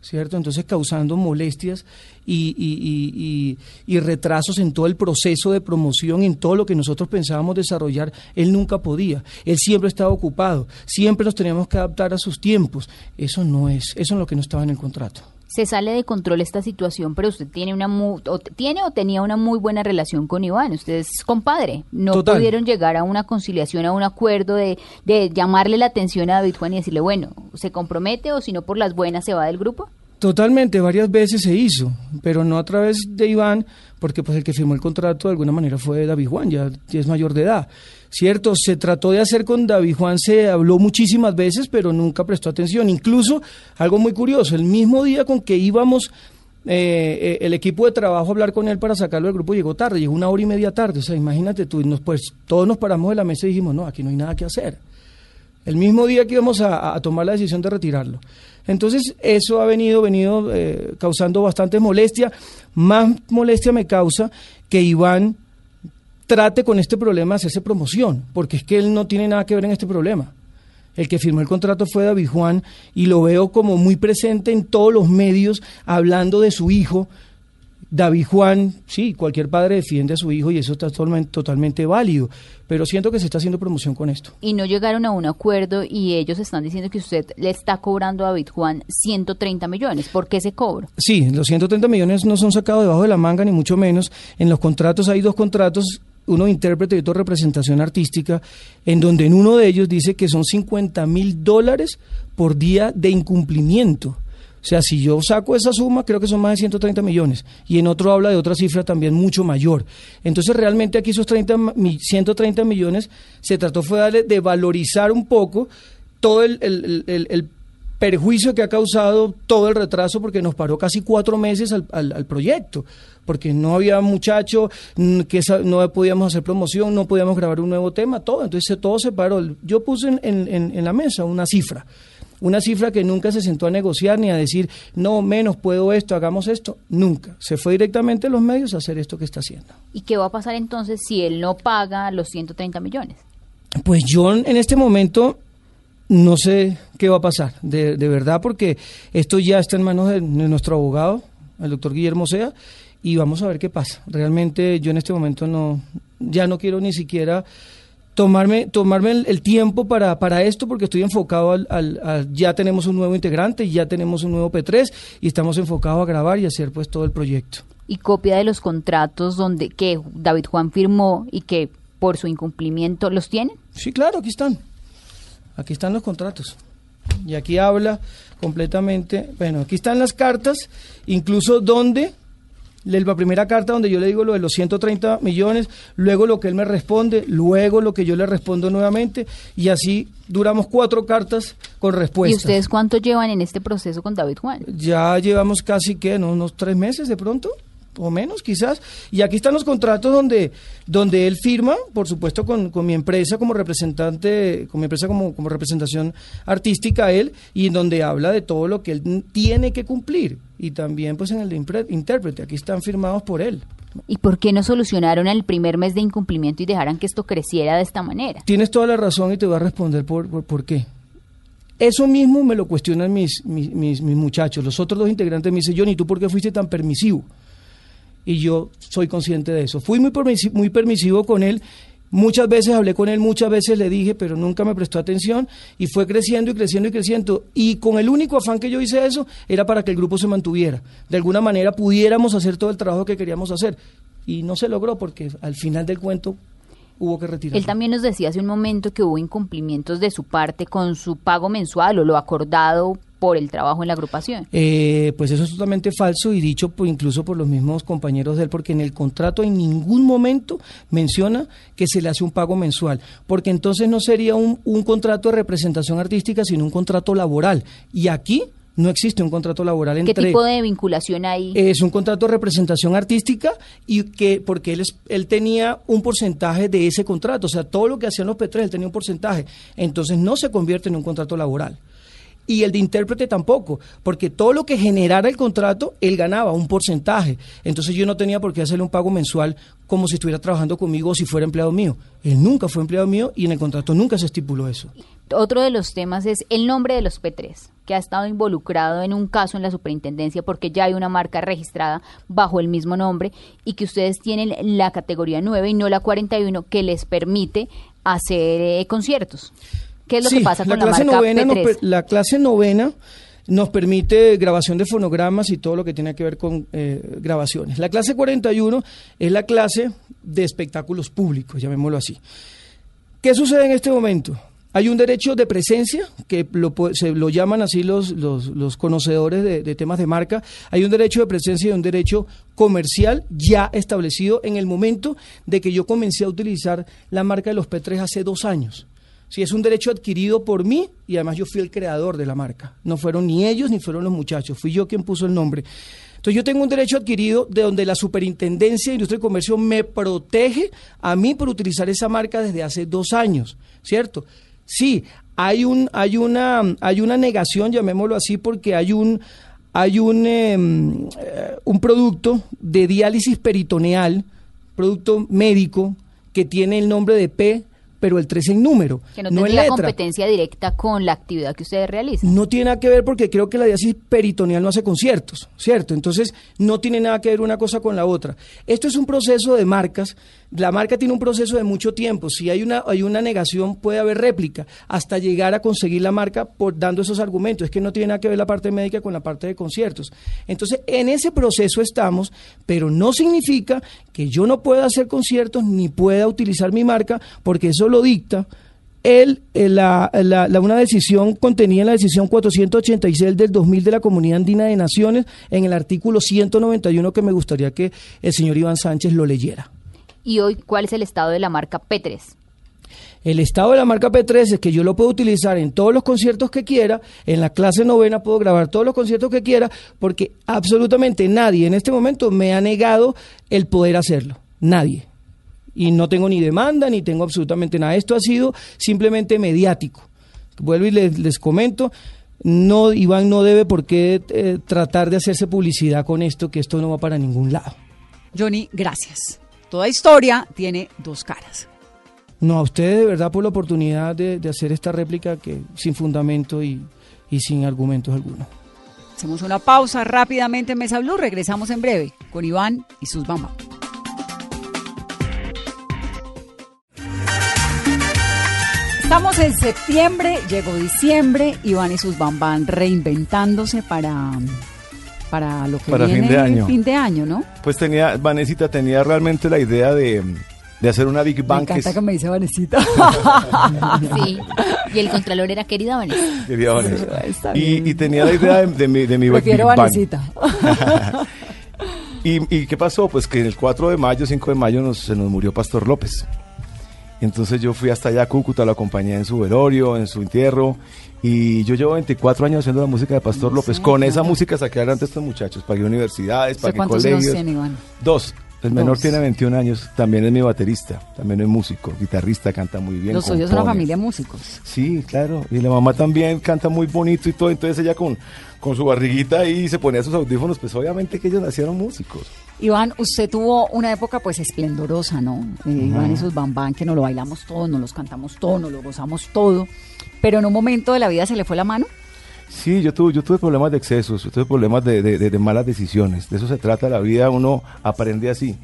¿Cierto? Entonces causando molestias y, y- y- y- retrasos en todo el proceso de promoción, en todo lo que nosotros pensábamos desarrollar, él nunca podía, él siempre estaba ocupado, siempre nos teníamos que adaptar a sus tiempos, eso no es, eso es lo que no estaba en el contrato. Se sale de control esta situación, pero usted tiene una mu- o tiene o tenía una muy buena relación con Iván. Usted es compadre. No Total. pudieron llegar a una conciliación, a un acuerdo de, de llamarle la atención a David Juan y decirle, bueno, se compromete o si no por las buenas se va del grupo. Totalmente, varias veces se hizo, pero no a través de Iván, porque pues el que firmó el contrato de alguna manera fue David Juan, ya, ya es mayor de edad. Cierto, se trató de hacer con David Juan, se habló muchísimas veces, pero nunca prestó atención. Incluso, algo muy curioso, el mismo día con que íbamos eh, eh, el equipo de trabajo a hablar con él para sacarlo del grupo llegó tarde, llegó una hora y media tarde. O sea, imagínate tú, nos, pues todos nos paramos de la mesa y dijimos, no, aquí no hay nada que hacer el mismo día que íbamos a, a tomar la decisión de retirarlo. Entonces, eso ha venido, venido eh, causando bastante molestia. Más molestia me causa que Iván trate con este problema de hacerse promoción, porque es que él no tiene nada que ver en este problema. El que firmó el contrato fue David Juan y lo veo como muy presente en todos los medios hablando de su hijo. David Juan, sí, cualquier padre defiende a su hijo y eso está totalmente, totalmente válido, pero siento que se está haciendo promoción con esto. Y no llegaron a un acuerdo y ellos están diciendo que usted le está cobrando a David Juan 130 millones. ¿Por qué ese cobro? Sí, los 130 millones no son sacados debajo de la manga, ni mucho menos. En los contratos hay dos contratos, uno intérprete y otro representación artística, en donde en uno de ellos dice que son 50 mil dólares por día de incumplimiento. O sea, si yo saco esa suma, creo que son más de 130 millones. Y en otro habla de otra cifra también mucho mayor. Entonces, realmente aquí esos 30, mi- 130 millones se trató fue de valorizar un poco todo el perjuicio que ha causado todo el retraso porque nos paró casi cuatro meses al, al- al proyecto, porque no había muchacho, mm, que no podíamos hacer promoción, no podíamos grabar un nuevo tema, todo, entonces todo se paró. Yo puse en, en- en- en la mesa una cifra, una cifra que nunca se sentó a negociar ni a decir, no, menos puedo esto, hagamos esto, nunca. Se fue directamente a los medios a hacer esto que está haciendo. ¿Y qué va a pasar entonces si él no paga los 130 millones? Pues yo en este momento no sé qué va a pasar, de, de verdad, porque esto ya está en manos de, de nuestro abogado, el doctor Guillermo Sea, y vamos a ver qué pasa. Realmente yo en este momento no, ya no quiero ni siquiera tomarme, tomarme el, el tiempo para, para esto porque estoy enfocado al, al- al- ya tenemos un nuevo integrante, ya tenemos un nuevo P3 y estamos enfocados a grabar y hacer pues todo el proyecto. Y copia de los contratos donde que David Juan firmó y que por su incumplimiento los tienen. Sí, claro, aquí están. Aquí están los contratos. Y aquí habla completamente, bueno, aquí están las cartas, incluso donde, la primera carta donde yo le digo lo de los 130 millones, luego lo que él me responde, luego lo que yo le respondo nuevamente, y así duramos cuatro cartas con ¿Y respuesta. ustedes cuánto llevan en este proceso con David Juan? Ya llevamos casi que ¿no? unos tres meses de pronto, o menos quizás. Y aquí están los contratos donde, donde él firma, por supuesto, con, con mi empresa como representante, con mi empresa como, como representación artística él, y en donde habla de todo lo que él tiene que cumplir. Y también pues en el de intérprete, aquí están firmados por él. ¿Y por qué no solucionaron el primer mes de incumplimiento y dejaran que esto creciera de esta manera? Tienes toda la razón y te voy a responder por, por, por qué. Eso mismo me lo cuestionan mis, mis, mis, mis muchachos. Los otros dos integrantes me dicen, Johnny, ¿tú por qué fuiste tan permisivo? Y yo soy consciente de eso. Fui muy, permisi- muy permisivo con él. Muchas veces hablé con él, muchas veces le dije, pero nunca me prestó atención y fue creciendo y creciendo y creciendo. Y con el único afán que yo hice eso era para que el grupo se mantuviera. De alguna manera pudiéramos hacer todo el trabajo que queríamos hacer. Y no se logró porque al final del cuento hubo que retirarlo. Él también nos decía hace un momento que hubo incumplimientos de su parte con su pago mensual o lo acordado por el trabajo en la agrupación. Eh, pues eso es totalmente falso y dicho por, incluso por los mismos compañeros de él, porque en el contrato en ningún momento menciona que se le hace un pago mensual, porque entonces no sería un, un contrato de representación artística, sino un contrato laboral. Y aquí no existe un contrato laboral ¿Qué entre... tipo de vinculación hay? Es un contrato de representación artística y que porque él es- él tenía un porcentaje de ese contrato, o sea, todo lo que hacían los P3 él tenía un porcentaje, entonces no se convierte en un contrato laboral. Y el de intérprete tampoco, porque todo lo que generara el contrato, él ganaba un porcentaje. Entonces yo no tenía por qué hacerle un pago mensual como si estuviera trabajando conmigo o si fuera empleado mío. Él nunca fue empleado mío y en el contrato nunca se estipuló eso. Otro de los temas es el nombre de los P3, que ha estado involucrado en un caso en la superintendencia porque ya hay una marca registrada bajo el mismo nombre y que ustedes tienen la categoría 9 y no la 41 que les permite hacer eh, conciertos. ¿Qué es lo Sí, que pasa con la, clase marca novena nos P3? per- la clase novena nos permite grabación de fonogramas y todo lo que tiene que ver con eh, grabaciones. La clase 41 es la clase de espectáculos públicos, llamémoslo así. ¿Qué sucede en este momento? Hay un derecho de presencia, que lo, se lo llaman así los, los, los conocedores de, de temas de marca. Hay un derecho de presencia y un derecho comercial ya establecido en el momento de que yo comencé a utilizar la marca de los P3 hace dos años. Sí, es un derecho adquirido por mí y además yo fui el creador de la marca. No fueron ni ellos ni fueron los muchachos, fui yo quien puso el nombre. Entonces yo tengo un derecho adquirido de donde la Superintendencia de Industria y Comercio me protege a mí por utilizar esa marca desde hace dos años, ¿cierto? Sí, hay un, hay una, hay una negación, llamémoslo así, porque hay un, hay un, em, eh, un producto de diálisis peritoneal, producto médico, que tiene el nombre de P, pero el 3 en número, Que no, no letra. competencia directa con la actividad que ustedes realizan. No tiene nada que ver porque creo que la diálisis peritoneal no hace conciertos, ¿cierto? Entonces, no tiene nada que ver una cosa con la otra. Esto es un proceso de marcas. La marca tiene un proceso de mucho tiempo. Si hay una, hay una negación, puede haber réplica hasta llegar a conseguir la marca por dando esos argumentos. Es que no tiene nada que ver la parte médica con la parte de conciertos. Entonces, en ese proceso estamos, pero no significa que yo no pueda hacer conciertos ni pueda utilizar mi marca porque eso lo dicta el, eh, la, una decisión contenida en la decisión 486 del 2000 de la Comunidad Andina de Naciones en el artículo 191 que me gustaría que el señor Iván Sánchez lo leyera. Y hoy, ¿cuál es el estado de la marca P3? El estado de la marca P3 es que yo lo puedo utilizar en todos los conciertos que quiera, en la clase novena puedo grabar todos los conciertos que quiera, porque absolutamente nadie en este momento me ha negado el poder hacerlo. Nadie. Y no tengo ni demanda, ni tengo absolutamente nada. Esto ha sido simplemente mediático. Vuelvo y les, les comento, no, Iván no debe por qué eh, tratar de hacerse publicidad con esto, que esto no va para ningún lado. Johnny, gracias. Toda historia tiene dos caras. No, a ustedes de verdad por la oportunidad de, de hacer esta réplica que sin fundamento y, y sin argumentos alguno. Hacemos una pausa rápidamente en Mesa Blue. Regresamos en breve con Iván y sus mamás. Estamos en septiembre, llegó diciembre, Iván y sus bambán reinventándose para, para lo que Para fin viene de año. fin de año, ¿no? Pues tenía, Vanesita tenía realmente la idea de, de hacer una Big Me Bang que encanta es- que me dice Vanesita. Sí. Y el contralor era querida Vanessa. quería Vanessa. Y, y tenía la idea de, de mi, de mi Prefiero Big Bang. Vanesita. ¿Y, y qué pasó? Pues que el 4 de mayo, 5 de mayo, nos- se nos murió Pastor López. Entonces yo fui hasta allá a Cúcuta, lo acompañé en su velorio, en su entierro. Y yo llevo 24 años haciendo la música de Pastor López. Con esa música saqué adelante a estos muchachos. Pagué universidades, ¿Usted pagué cuántos años colegios. tiene, Iván? Dos. El menor tiene 21 años. También es mi baterista. También es músico, guitarrista, canta muy bien. Los suyos son una familia de músicos. Sí, claro. Y la mamá también canta muy bonito y todo. Entonces ella con, con su barriguita ahí se ponía sus audífonos. Pues obviamente que ellos nacieron músicos. Iván, usted tuvo una época pues esplendorosa, ¿no? Eh, Iván y sus bambán, que nos lo bailamos todo, nos los cantamos todo, nos lo gozamos todo. Pero en un momento de la vida se le fue la mano. Sí, yo tuve, yo tuve problemas de excesos, yo tuve problemas de, de- de- de malas decisiones. De eso se trata la vida, uno aprende así.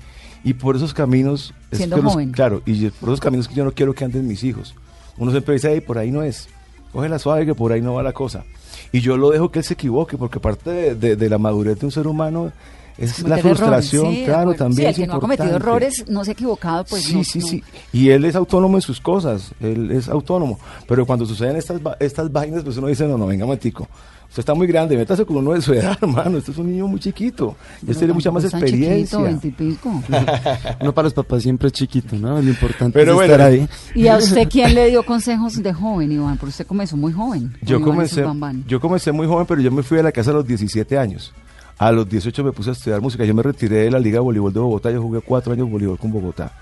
Y por esos caminos... Siendo joven. claro, y por esos caminos que yo no quiero que anden mis hijos. Uno siempre dice, "Ey, por ahí no es. Coge la suave que por ahí no va la cosa. Y yo lo dejo que él se equivoque, porque parte de la madurez de un ser humano es la frustración, errores, sí, claro, también Sí, el es que no ha cometido importante. errores, no se ha equivocado, pues sí, no, sí, no. sí. Y él es autónomo en sus cosas, él es autónomo. Pero cuando suceden estas, estas vainas, pues uno dice, no, no, venga, matico. Usted está muy grande, métase con uno de su edad, hermano. Usted es un niño muy chiquito. Usted tiene mucha más experiencia. chiquito. Uno para los papás siempre es chiquito, ¿no? Lo importante Pero es bueno, estar ahí. ¿Y a usted quién le dio consejos de joven, Iván? Porque usted comenzó muy joven. Yo comencé, yo comencé muy joven, pero yo me fui a la casa a los 17 años. A los 18 me puse a estudiar música. Yo me retiré de la Liga de Voleibol de Bogotá. Yo jugué cuatro años voleibol con Bogotá.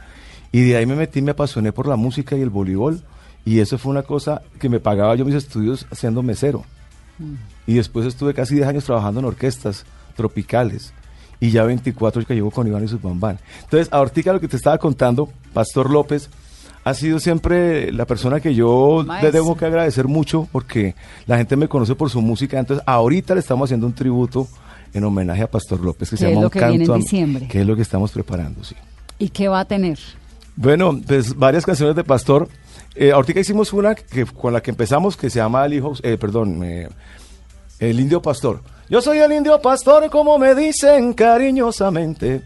Y de ahí me metí, me apasioné por la música y el voleibol. Y eso fue una cosa que me pagaba yo mis estudios siendo mesero. Y después estuve casi 10 años trabajando en orquestas tropicales. Y ya 24 que llevo con Iván y sus bambán. Entonces, ahorita lo que te estaba contando, Pastor López, ha sido siempre la persona que yo le tengo que agradecer mucho porque la gente me conoce por su música. Entonces, ahorita le estamos haciendo un tributo en homenaje a Pastor López que se llama Un que canto a- diciembre. que es lo que estamos preparando, sí. ¿Y qué va a tener? Bueno, pues varias canciones de Pastor. Eh, ahorita hicimos una que, con la que empezamos que se llama El Hijo, eh, perdón, eh, El Indio Pastor. Yo soy el Indio Pastor, como me dicen cariñosamente.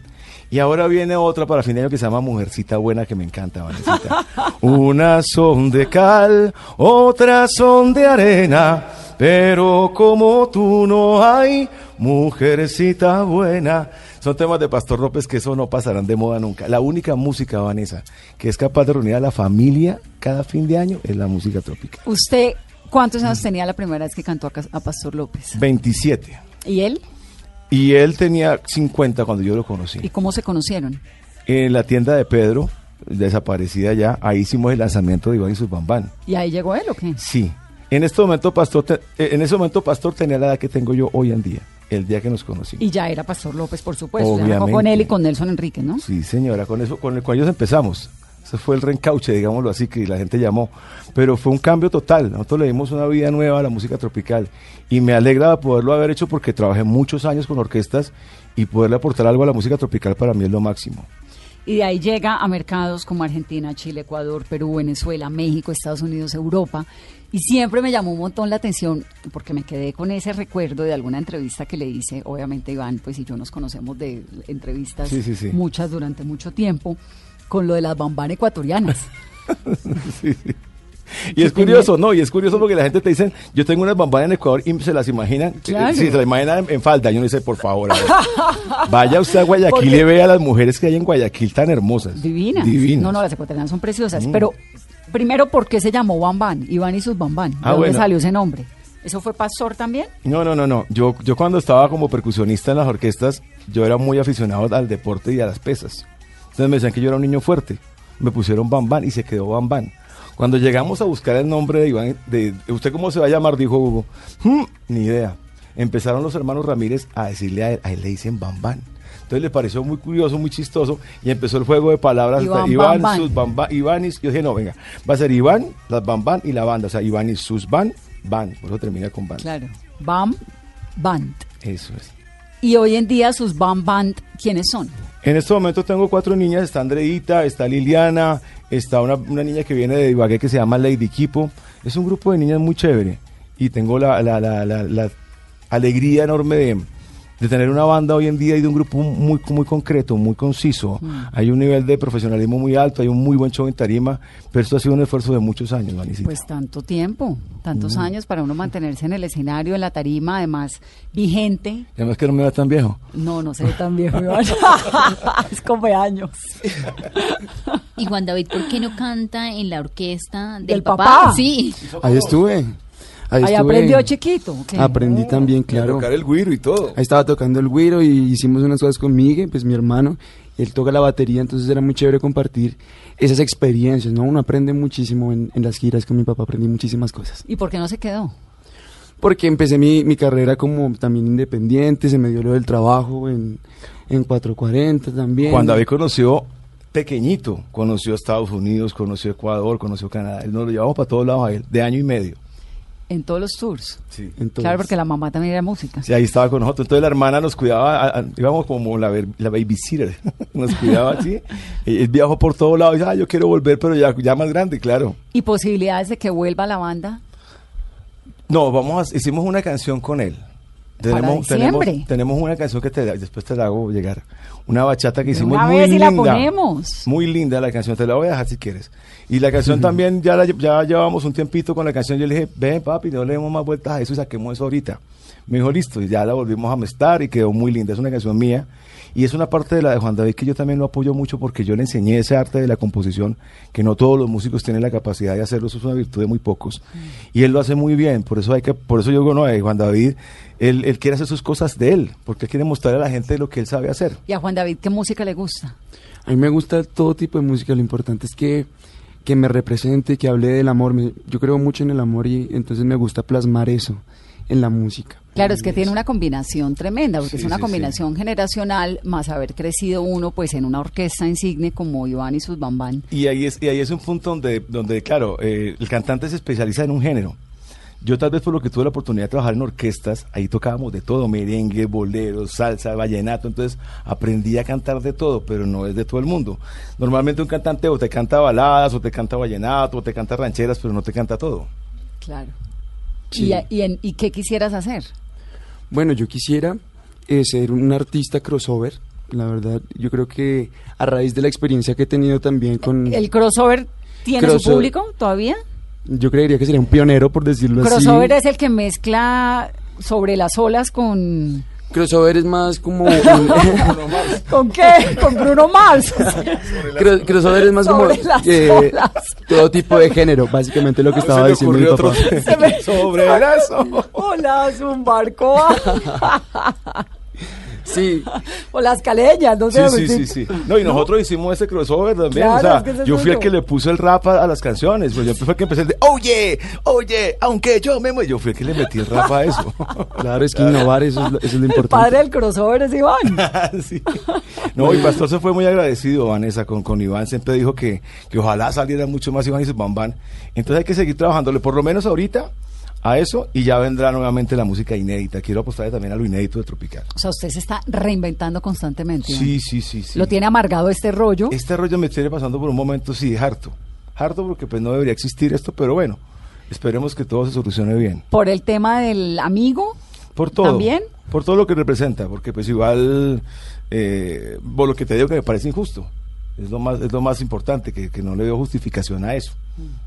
Y ahora viene otra para fin de año que se llama Mujercita Buena, que me encanta, Vanesita. Unas son de cal, otras son de arena, pero como tú no hay, mujercita buena. Son temas de Pastor López que eso no pasarán de moda nunca. La única música, Vanessa, que es capaz de reunir a la familia cada fin de año es la música tropical. ¿Usted cuántos años tenía la primera vez que cantó a, Pastor López? 27. ¿Y él? Y él tenía 50 cuando yo lo conocí. ¿Y cómo se conocieron? En la tienda de Pedro, desaparecida ya, ahí hicimos el lanzamiento de Iván y sus Bambán. ¿Y ahí llegó él o qué? Sí. En este momento, Pastor, te- eh, en ese momento, Pastor tenía la edad que tengo yo hoy en día, el día que nos conocimos. Y ya era Pastor López, por supuesto. Ya Obviamente. con él y con Nelson Enrique, ¿no? Sí, señora, con eso, con, el- con ellos empezamos. Ese fue el reencauche, digámoslo así, que la gente llamó. Pero fue un cambio total. Nosotros le dimos una vida nueva a la música tropical. Y me alegra poderlo haber hecho porque trabajé muchos años con orquestas y poderle aportar algo a la música tropical para mí es lo máximo. Y de ahí llega a mercados como Argentina, Chile, Ecuador, Perú, Venezuela, México, Estados Unidos, Europa. Y siempre me llamó un montón la atención porque me quedé con ese recuerdo de alguna entrevista que le hice. Obviamente Iván, pues y yo nos conocemos de entrevistas, Sí, sí, sí. muchas durante mucho tiempo, con lo de las bambán ecuatorianas. Y es curioso, ¿no? Y es curioso porque la gente te dice, yo tengo unas bambanas en Ecuador y se las imaginan, Claro. sí, se las imaginan en, en falda. Yo no dice, por favor, a ver, vaya usted a Guayaquil Porque- y vea a las mujeres que hay en Guayaquil tan hermosas. Divinas. Divinas. No, no, las ecuatorianas son preciosas. Mm. Pero primero, ¿por qué se llamó Bambán? Iván y sus Bambán. ¿De Ah, dónde bueno. salió ese nombre? ¿Eso fue pastor también? No, no, no, no. Yo, yo cuando estaba como percusionista en las orquestas, yo era muy aficionado al deporte y a las pesas. Entonces me decían que yo era un niño fuerte. Me pusieron Bambán y se quedó Bambán. Cuando llegamos a buscar el nombre de Iván, de, ¿usted cómo se va a llamar? Dijo Hugo. "Hmm, ni idea. Empezaron los hermanos Ramírez a decirle a él, a él le dicen Bambán. Entonces le pareció muy curioso, muy chistoso y empezó el juego de palabras. Iván, hasta Iván, Bambán. sus Bambán, Iván y... Yo dije, no, venga, va a ser Iván, las Bambán y la banda. O sea, Iván y sus Ban, Ban. Por eso termina con Ban. Claro. Bam Band. Eso es. Y hoy en día sus Bam Band, ¿quiénes son? En este momento tengo cuatro niñas, está Andreita, está Liliana, Está una, una niña que viene de Ibagué que se llama Lady Kipo. Es un grupo de niñas muy chévere. Y tengo la, la- la- la- la alegría enorme de, de tener una banda hoy en día y de un grupo muy, muy concreto, muy conciso. Hay un nivel de profesionalismo muy alto, hay un muy buen show en tarima, pero esto ha sido un esfuerzo de muchos años, Vanesita. Pues tanto tiempo, tantos Mm. años para uno mantenerse en el escenario, en la tarima, además vigente. Además que no me va tan viejo. No, no se ve tan viejo, Iván. es como de años. Y Juan David, ¿por qué no canta en la orquesta del, ¿Del papá? papá? Sí. Ahí estuve. Ahí, aprendió chiquito. Aprendí también, claro. tocar el güiro y todo. Ahí estaba tocando el güiro y hicimos unas cosas con Miguel, pues mi hermano. Él toca la batería, entonces era muy chévere compartir esas experiencias, ¿no? Uno aprende muchísimo en, en las giras con mi papá, aprendí muchísimas cosas. ¿Y por qué no se quedó? Porque empecé mi, mi carrera como también independiente, se me dio lo del trabajo en, en 440 también. Juan David conoció pequeñito, conoció Estados Unidos, conoció Ecuador, conoció Canadá. Él nos lo llevamos para todos lados a él, de año y medio. En todos los tours. Sí. Claro, porque la mamá también era música. Sí, ahí estaba con nosotros. Entonces la hermana nos cuidaba, a- a- íbamos como la, ver- la babysitter, nos cuidaba así. Y Él viajó por todos lados y dice, ah, yo quiero volver, pero ya, ya más grande, claro. ¿Y posibilidades de que vuelva la banda? No, vamos a, hicimos una canción con él. Para tenemos, tenemos una canción que te, después te la hago llegar. Una bachata que hicimos una muy vez y linda. la ponemos. Muy linda la canción, te la voy a dejar si quieres. Y la canción también, ya, la, ya llevábamos un tiempito con la canción. Yo le dije, ven papi, no le demos más vueltas a eso y saquemos eso ahorita. Me dijo, listo, y ya la volvimos a mestar y quedó muy linda. Es una canción mía. Y es una parte de la de Juan David que yo también lo apoyo mucho porque yo le enseñé ese arte de la composición que no todos los músicos tienen la capacidad de hacerlo, eso es una virtud de muy pocos. Y él lo hace muy bien, por eso hay que, por eso yo digo, no, eh, Juan David, él, él quiere hacer sus cosas de él, porque él quiere mostrarle a la gente lo que él sabe hacer. ¿Y a Juan David qué música le gusta? A mí me gusta todo tipo de música, lo importante es que, que me represente, que hable del amor. Me- yo creo mucho en el amor y entonces me gusta plasmar eso en la música. Claro, es que tiene una combinación tremenda, porque Sí, es una sí, combinación generacional, más haber crecido uno pues en una orquesta insigne como Iván y sus bambán. Y ahí es, y ahí es un punto donde, donde claro, eh, el cantante se especializa en un género. Yo tal vez por lo que tuve la oportunidad de trabajar en orquestas, ahí tocábamos de todo, merengue, bolero, salsa, vallenato, entonces aprendí a cantar de todo, pero no es de todo el mundo. Normalmente un cantante o te canta baladas, o te canta vallenato, o te canta rancheras, pero no te canta todo. Claro. Sí. ¿Y, a- y en- ¿Y qué quisieras hacer? Bueno, yo quisiera eh, ser un artista crossover. La verdad, yo creo que a raíz de la experiencia que he tenido también con... ¿El crossover tiene su público todavía? Yo creería que sería un pionero, por decirlo así. Crossover es el que mezcla sobre las olas con... Crossover es más como... un- ¿Con qué? Con Bruno Mars. Cro- crossover es más como Sobre las eh, olas. todo tipo de género, básicamente lo que estaba Se le diciendo mi papá. otro- Se me- sobre. Hola, es un barco. Sí, o las caleñas, no Sí, sé. sí, sí, sí. No, y nosotros hicimos ese crossover también. Claro, o sea, es que yo fui el que le puso el rap a, a las canciones. Pues yo fui el que empecé el de, oye, oye, aunque yo me muero. Yo fui el que le metí el rap a eso. claro, es que innovar, eso es, lo- eso es lo El importante. padre del crossover es Iván. Sí. No, y Pastor se fue muy agradecido, Vanessa, con, con Iván. Siempre dijo que, que ojalá saliera mucho más Iván y su bambán. Entonces hay que seguir trabajándole, por lo menos ahorita, a eso. Y ya vendrá nuevamente la música inédita. Quiero apostarle también a lo inédito de Tropical. O sea, usted se está reinventando constantemente. Sí, sí, sí. sí. Lo tiene amargado este rollo. Este rollo me tiene pasando por un momento, sí, harto. Harto porque pues no debería existir esto, pero bueno, esperemos que todo se solucione bien. Por el tema del amigo. Por todo. ¿También? Por todo lo que representa, porque pues igual, eh, por lo que te digo que me parece injusto. Es lo más, es lo más importante, que, que no le veo justificación a eso.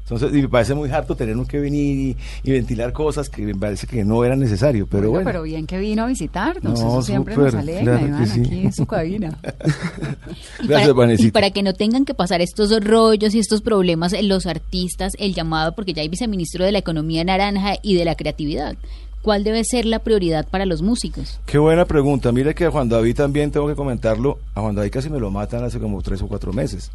Entonces, y me parece muy harto tener que venir y, y ventilar cosas que me parece que no era necesario, pero bueno. pero bien que vino a visitarnos. No, Eso siempre súper, nos alegra, claro que Iván, sí. aquí en su cabina. Y Gracias, para, y para que no tengan que pasar estos rollos y estos problemas los artistas, el llamado, porque ya hay viceministro de la Economía Naranja y de la Creatividad. ¿Cuál debe ser la prioridad para los músicos? Qué buena pregunta. Mire que a Juan David también tengo que comentarlo. A Juan David casi me lo matan hace como tres o cuatro meses.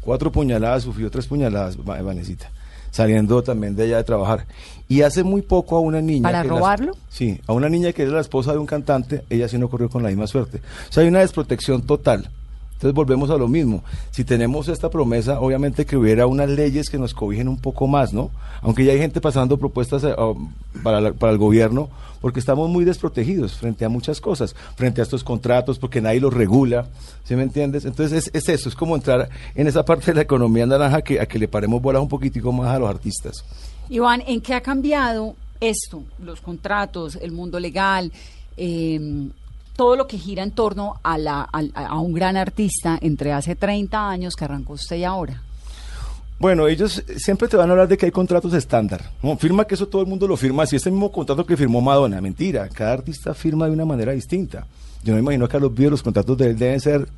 Cuatro puñaladas, sufrió tres puñaladas, Va- Vanesita, saliendo también de allá de trabajar. Y hace muy poco a una niña... ¿Para que la- robarlo? sí, a una niña que era la esposa de un cantante, ella sí no corrió con la misma suerte. O sea, hay una desprotección total. Entonces volvemos a lo mismo. Si tenemos esta promesa, obviamente que hubiera unas leyes que nos cobijen un poco más, ¿no? Aunque ya hay gente pasando propuestas eh, oh, para, el gobierno, porque estamos muy desprotegidos frente a muchas cosas, frente a estos contratos, porque nadie los regula, ¿sí me entiendes? Entonces es, es eso, es como entrar en esa parte de la economía naranja que, a que le paremos bolas un poquitico más a los artistas. Iván, ¿en qué ha cambiado esto? Los contratos, el mundo legal, eh, todo lo que gira en torno a, la, a, a un gran artista entre hace 30 años que arrancó usted y ahora. Bueno, ellos siempre te van a hablar de que hay contratos estándar. No, firma que eso todo el mundo lo firma. Si es el mismo contrato que firmó Madonna, mentira. Cada artista firma de una manera distinta. Yo me imagino que a los videos los contratos de él deben ser,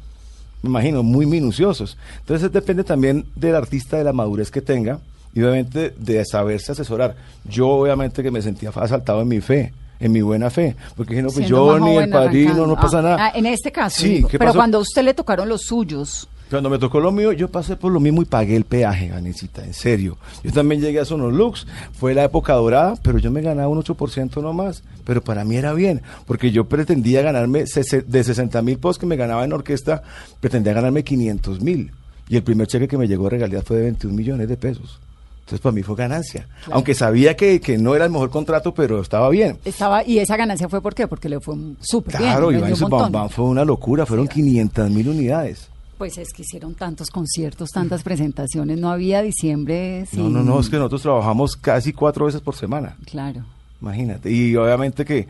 me imagino, muy minuciosos. Entonces depende también del artista, de la madurez que tenga y obviamente de saberse asesorar. Yo obviamente que me sentía asaltado en mi fe, en mi buena fe, porque no, pues yo ni el padrino, arrancando. no pasa Ah, nada. ah, en este caso, Sí, digo. ¿qué pero pasó? cuando a usted le tocaron los suyos, Cuando me tocó lo mío, yo pasé por lo mismo y pagué el peaje, Vanesita, en serio. Yo también llegué a Sonolux, fue la época dorada, pero yo me ganaba un 8% nomás. Pero para mí era bien, porque yo pretendía ganarme de 60 mil pesos que me ganaba en orquesta, pretendía ganarme 500 mil. Y el primer cheque que me llegó de regalidad fue de 21 millones de pesos. Entonces para mí fue ganancia. Aunque sabía que, que no era el mejor contrato, pero estaba bien. estaba y esa ganancia fue por qué? Porque le fue súper bien. Claro, Iván. Bam Bam fue una locura, fueron 500 mil unidades. Pues es que hicieron tantos conciertos, tantas presentaciones, no había diciembre No, sin... no, no, es que nosotros trabajamos casi cuatro veces por semana. Claro. Imagínate. Y obviamente que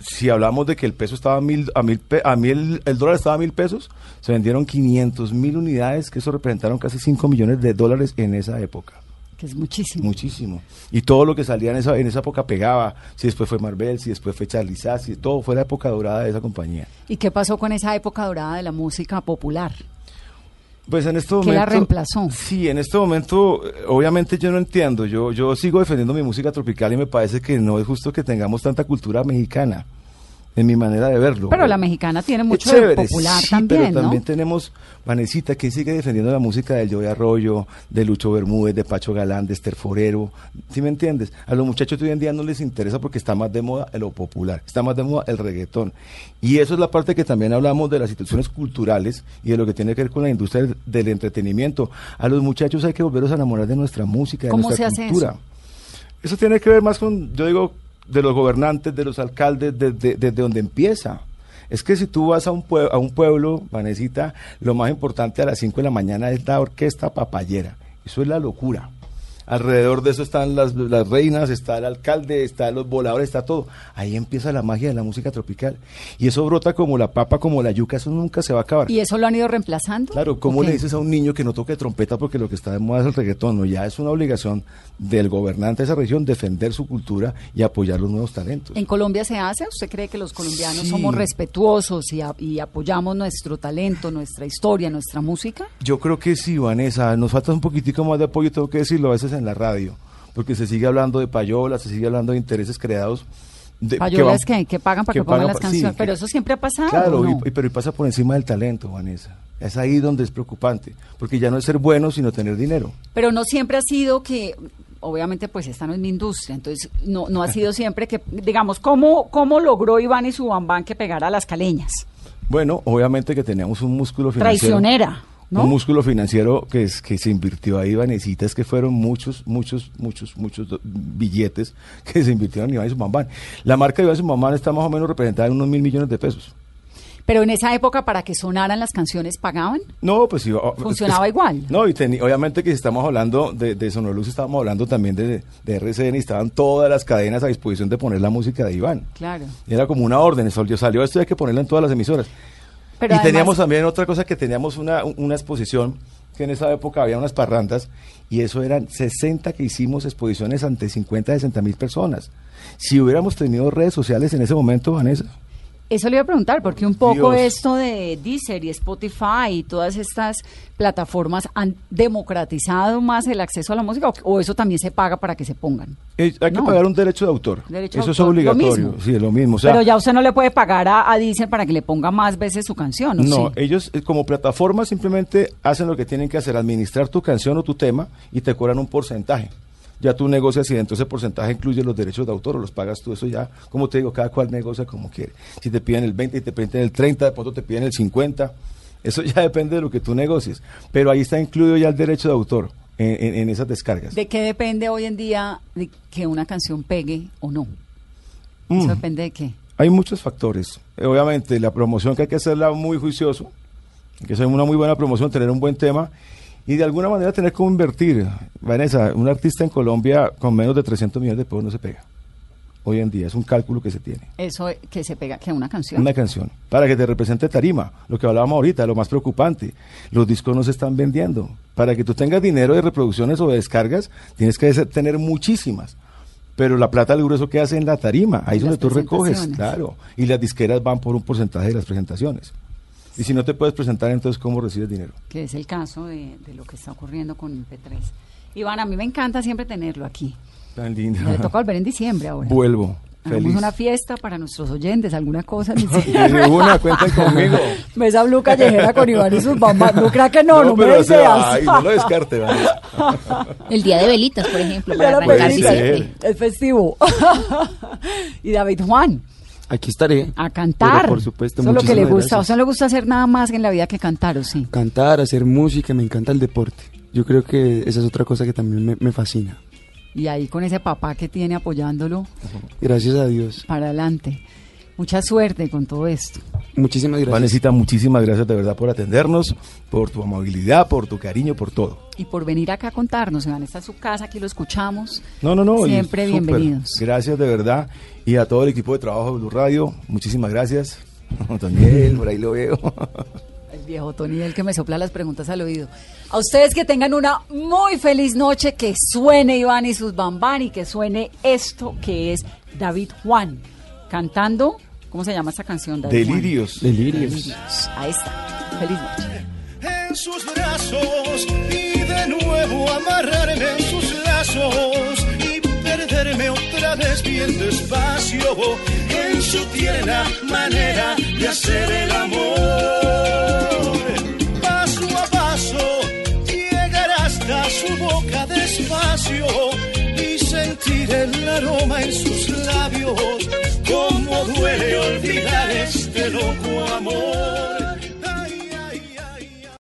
si hablamos de que el peso estaba a mil, a mil, a mil el dólar estaba a mil pesos, se vendieron 500 mil unidades, que eso representaron casi 5 millones de dólares en esa época. Que es muchísimo. Muchísimo. Y todo lo que salía en esa, en esa época pegaba. Si después fue Marvel, si después fue Charlie Sass, si todo fue la época dorada de esa compañía. ¿Y qué pasó con esa época dorada de la música popular? Pues en este ¿Qué momento. la reemplazó? Sí, en este momento, eh, obviamente yo no entiendo. Yo, yo sigo defendiendo mi música tropical y me parece que no es justo que tengamos tanta cultura mexicana, en mi manera de verlo. Pero la mexicana tiene mucho de popular sí, también, pero ¿no? también tenemos Vanesita, que sigue defendiendo la música del Joey Arroyo, de Lucho Bermúdez, de Pacho Galán, de Esther Forero. ¿Sí me entiendes? A los muchachos hoy en día no les interesa porque está más de moda lo popular, está más de moda el reggaetón. Y eso es la parte que también hablamos de las situaciones culturales y de lo que tiene que ver con la industria del, del entretenimiento. A los muchachos hay que volverlos a enamorar de nuestra música, de ¿Cómo nuestra se hace cultura. eso? Eso tiene que ver más con, yo digo, de los gobernantes, de los alcaldes, desde de, de donde empieza. Es que si tú vas a un, pue- a un pueblo, Vanesita, lo más importante a las 5 de la mañana es la orquesta papayera. Eso es la locura. Alrededor de eso están las, las reinas, está el alcalde, están los voladores, está todo. Ahí empieza la magia de la música tropical. Y eso brota como la papa, como la yuca, eso nunca se va a acabar. ¿Y eso lo han ido reemplazando? Claro, ¿cómo ¿O le dices a un niño que no toque trompeta porque lo que está de moda es el reggaetón? No, ya es una obligación del gobernante de esa región defender su cultura y apoyar los nuevos talentos. ¿En Colombia se hace? ¿Usted cree que los colombianos Sí. somos respetuosos y, a- y apoyamos nuestro talento, nuestra historia, nuestra música? Yo creo que sí, Vanessa, nos falta un poquitico más de apoyo, tengo que decirlo a veces en la radio, porque se sigue hablando de payola, se sigue hablando de intereses creados. De, Payolas van- que, que pagan para que, que pongan pagan las canciones. sí, pero eso siempre ha pasado. Claro, y- pero y pasa por encima del talento, Vanessa. Es ahí donde es preocupante, porque ya no es ser bueno, sino tener dinero. Pero no siempre ha sido que, obviamente, pues esta no es mi industria, entonces no, no ha sido siempre que, digamos, ¿cómo, cómo logró Iván y su bambán que pegara a las caleñas? Bueno, obviamente que teníamos un músculo financiero. Traicionera, ¿no? Un músculo financiero que, es, que se invirtió ahí, Vanesita, es que fueron muchos, muchos, muchos, muchos billetes que se invirtieron en Iván mamá. La marca de Iván y su mamá está más o menos representada en unos mil millones de pesos. Pero en esa época, para que sonaran las canciones, ¿pagaban? No, pues o- Funcionaba es- igual. No, y teni- obviamente que si estamos hablando de, de Sonolux, estamos hablando también de, de RCN y estaban todas las cadenas a disposición de poner la música de Iván. Claro. Era como una orden, salió, salió esto y hay que ponerla en todas las emisoras. Pero y además- teníamos también otra cosa que teníamos una, una exposición, que en esa época había unas parrandas, y eso eran 60 que hicimos exposiciones ante 50, 60 mil personas. Si hubiéramos tenido redes sociales en ese momento, Vanessa, Eso le iba a preguntar, porque un poco Dios. esto de Deezer y Spotify y todas estas plataformas han democratizado más el acceso a la música, o, eso también se paga para que se pongan. eh, hay que pagar un derecho de autor. Derecho de eso es lo obligatorio. mismo. Sí, es lo mismo. O sea, Pero ya usted no le puede pagar a, a Deezer para que le ponga más veces su canción, ¿o No, sí? ellos eh, como plataforma simplemente hacen lo que tienen que hacer, administrar tu canción o tu tema y te cobran un porcentaje. Ya tú negocias y dentro de ese porcentaje incluye los derechos de autor o los pagas tú. Eso ya, como te digo, cada cual negocia como quiere. Si te piden el 20 y te piden el 30, de pronto te piden el 50. Eso ya depende de lo que tú negocies. Pero ahí está incluido ya el derecho de autor en, en- esas descargas. ¿De qué depende hoy en día de que una canción pegue o no? Mm. Eso depende de qué. Hay muchos factores. Eh, Obviamente, la promoción que hay que hacerla muy juicioso, que hacer una muy buena promoción, tener un buen tema y de alguna manera tener cómo invertir. Vanessa, un artista en Colombia con menos de 300 millones de pesos no se pega. Hoy en día es un cálculo que se tiene. Eso que se pega, que una canción. Una canción. Para que te represente tarima. Lo que hablábamos ahorita, lo más preocupante. Los discos no se están vendiendo. Para que tú tengas dinero de reproducciones o de descargas, tienes que tener muchísimas. Pero la plata del grueso que hace en la tarima. Ahí es donde tú recoges, claro. Y las disqueras van por un porcentaje de las presentaciones. Y si no te puedes presentar, entonces ¿cómo recibes dinero? que es el caso de, de lo que está ocurriendo con P3. Iván, a mí me encanta siempre tenerlo aquí. Tan lindo. Ya le toca volver en diciembre ahora. Vuelvo. Hagamos una fiesta para nuestros oyentes, alguna cosa. una, cuenten conmigo. Mesa Blue Callejera con Iván y sus bambas. No crea que no, no, me pero des se- ideas. ay, no lo descarte. El día de velitas, por ejemplo, para lo arrancar diciembre. Es festivo. y David Juan, Aquí estaré. a cantar. Por supuesto, Eso es lo que le gusta. O gracias. sea, no le gusta hacer nada más en la vida que cantar, ¿o sí? Cantar, hacer música, me encanta el deporte. Yo creo que esa es otra cosa que también me, me fascina. Y ahí con ese papá que tiene apoyándolo Gracias a Dios. para adelante. Mucha suerte con todo esto. Muchísimas gracias. Vanesita, muchísimas gracias de verdad por atendernos, por tu amabilidad, por tu cariño, por todo. Y por venir acá a contarnos, Iván, esta es su casa, aquí lo escuchamos. No, no, no. Siempre bienvenidos. Gracias de verdad. Y a todo el equipo de trabajo de Blue Radio, muchísimas gracias. Daniel, por ahí lo veo. El viejo Tony, el que me sopla las preguntas al oído. A ustedes que tengan una muy feliz noche, que suene Iván y sus bambán y que suene esto que es David Juan cantando. ¿Cómo se llama esta canción? David Juan? Delirios. Delirios. Delirios. Ahí está. Feliz noche. en sus brazos y de nuevo amarrarme en sus lazos y perderme otra vez bien despacio en su tierna manera de hacer el amor. Paso a paso llegar hasta su boca despacio y sentir el aroma en sus labios. Duele olvidar este loco amor.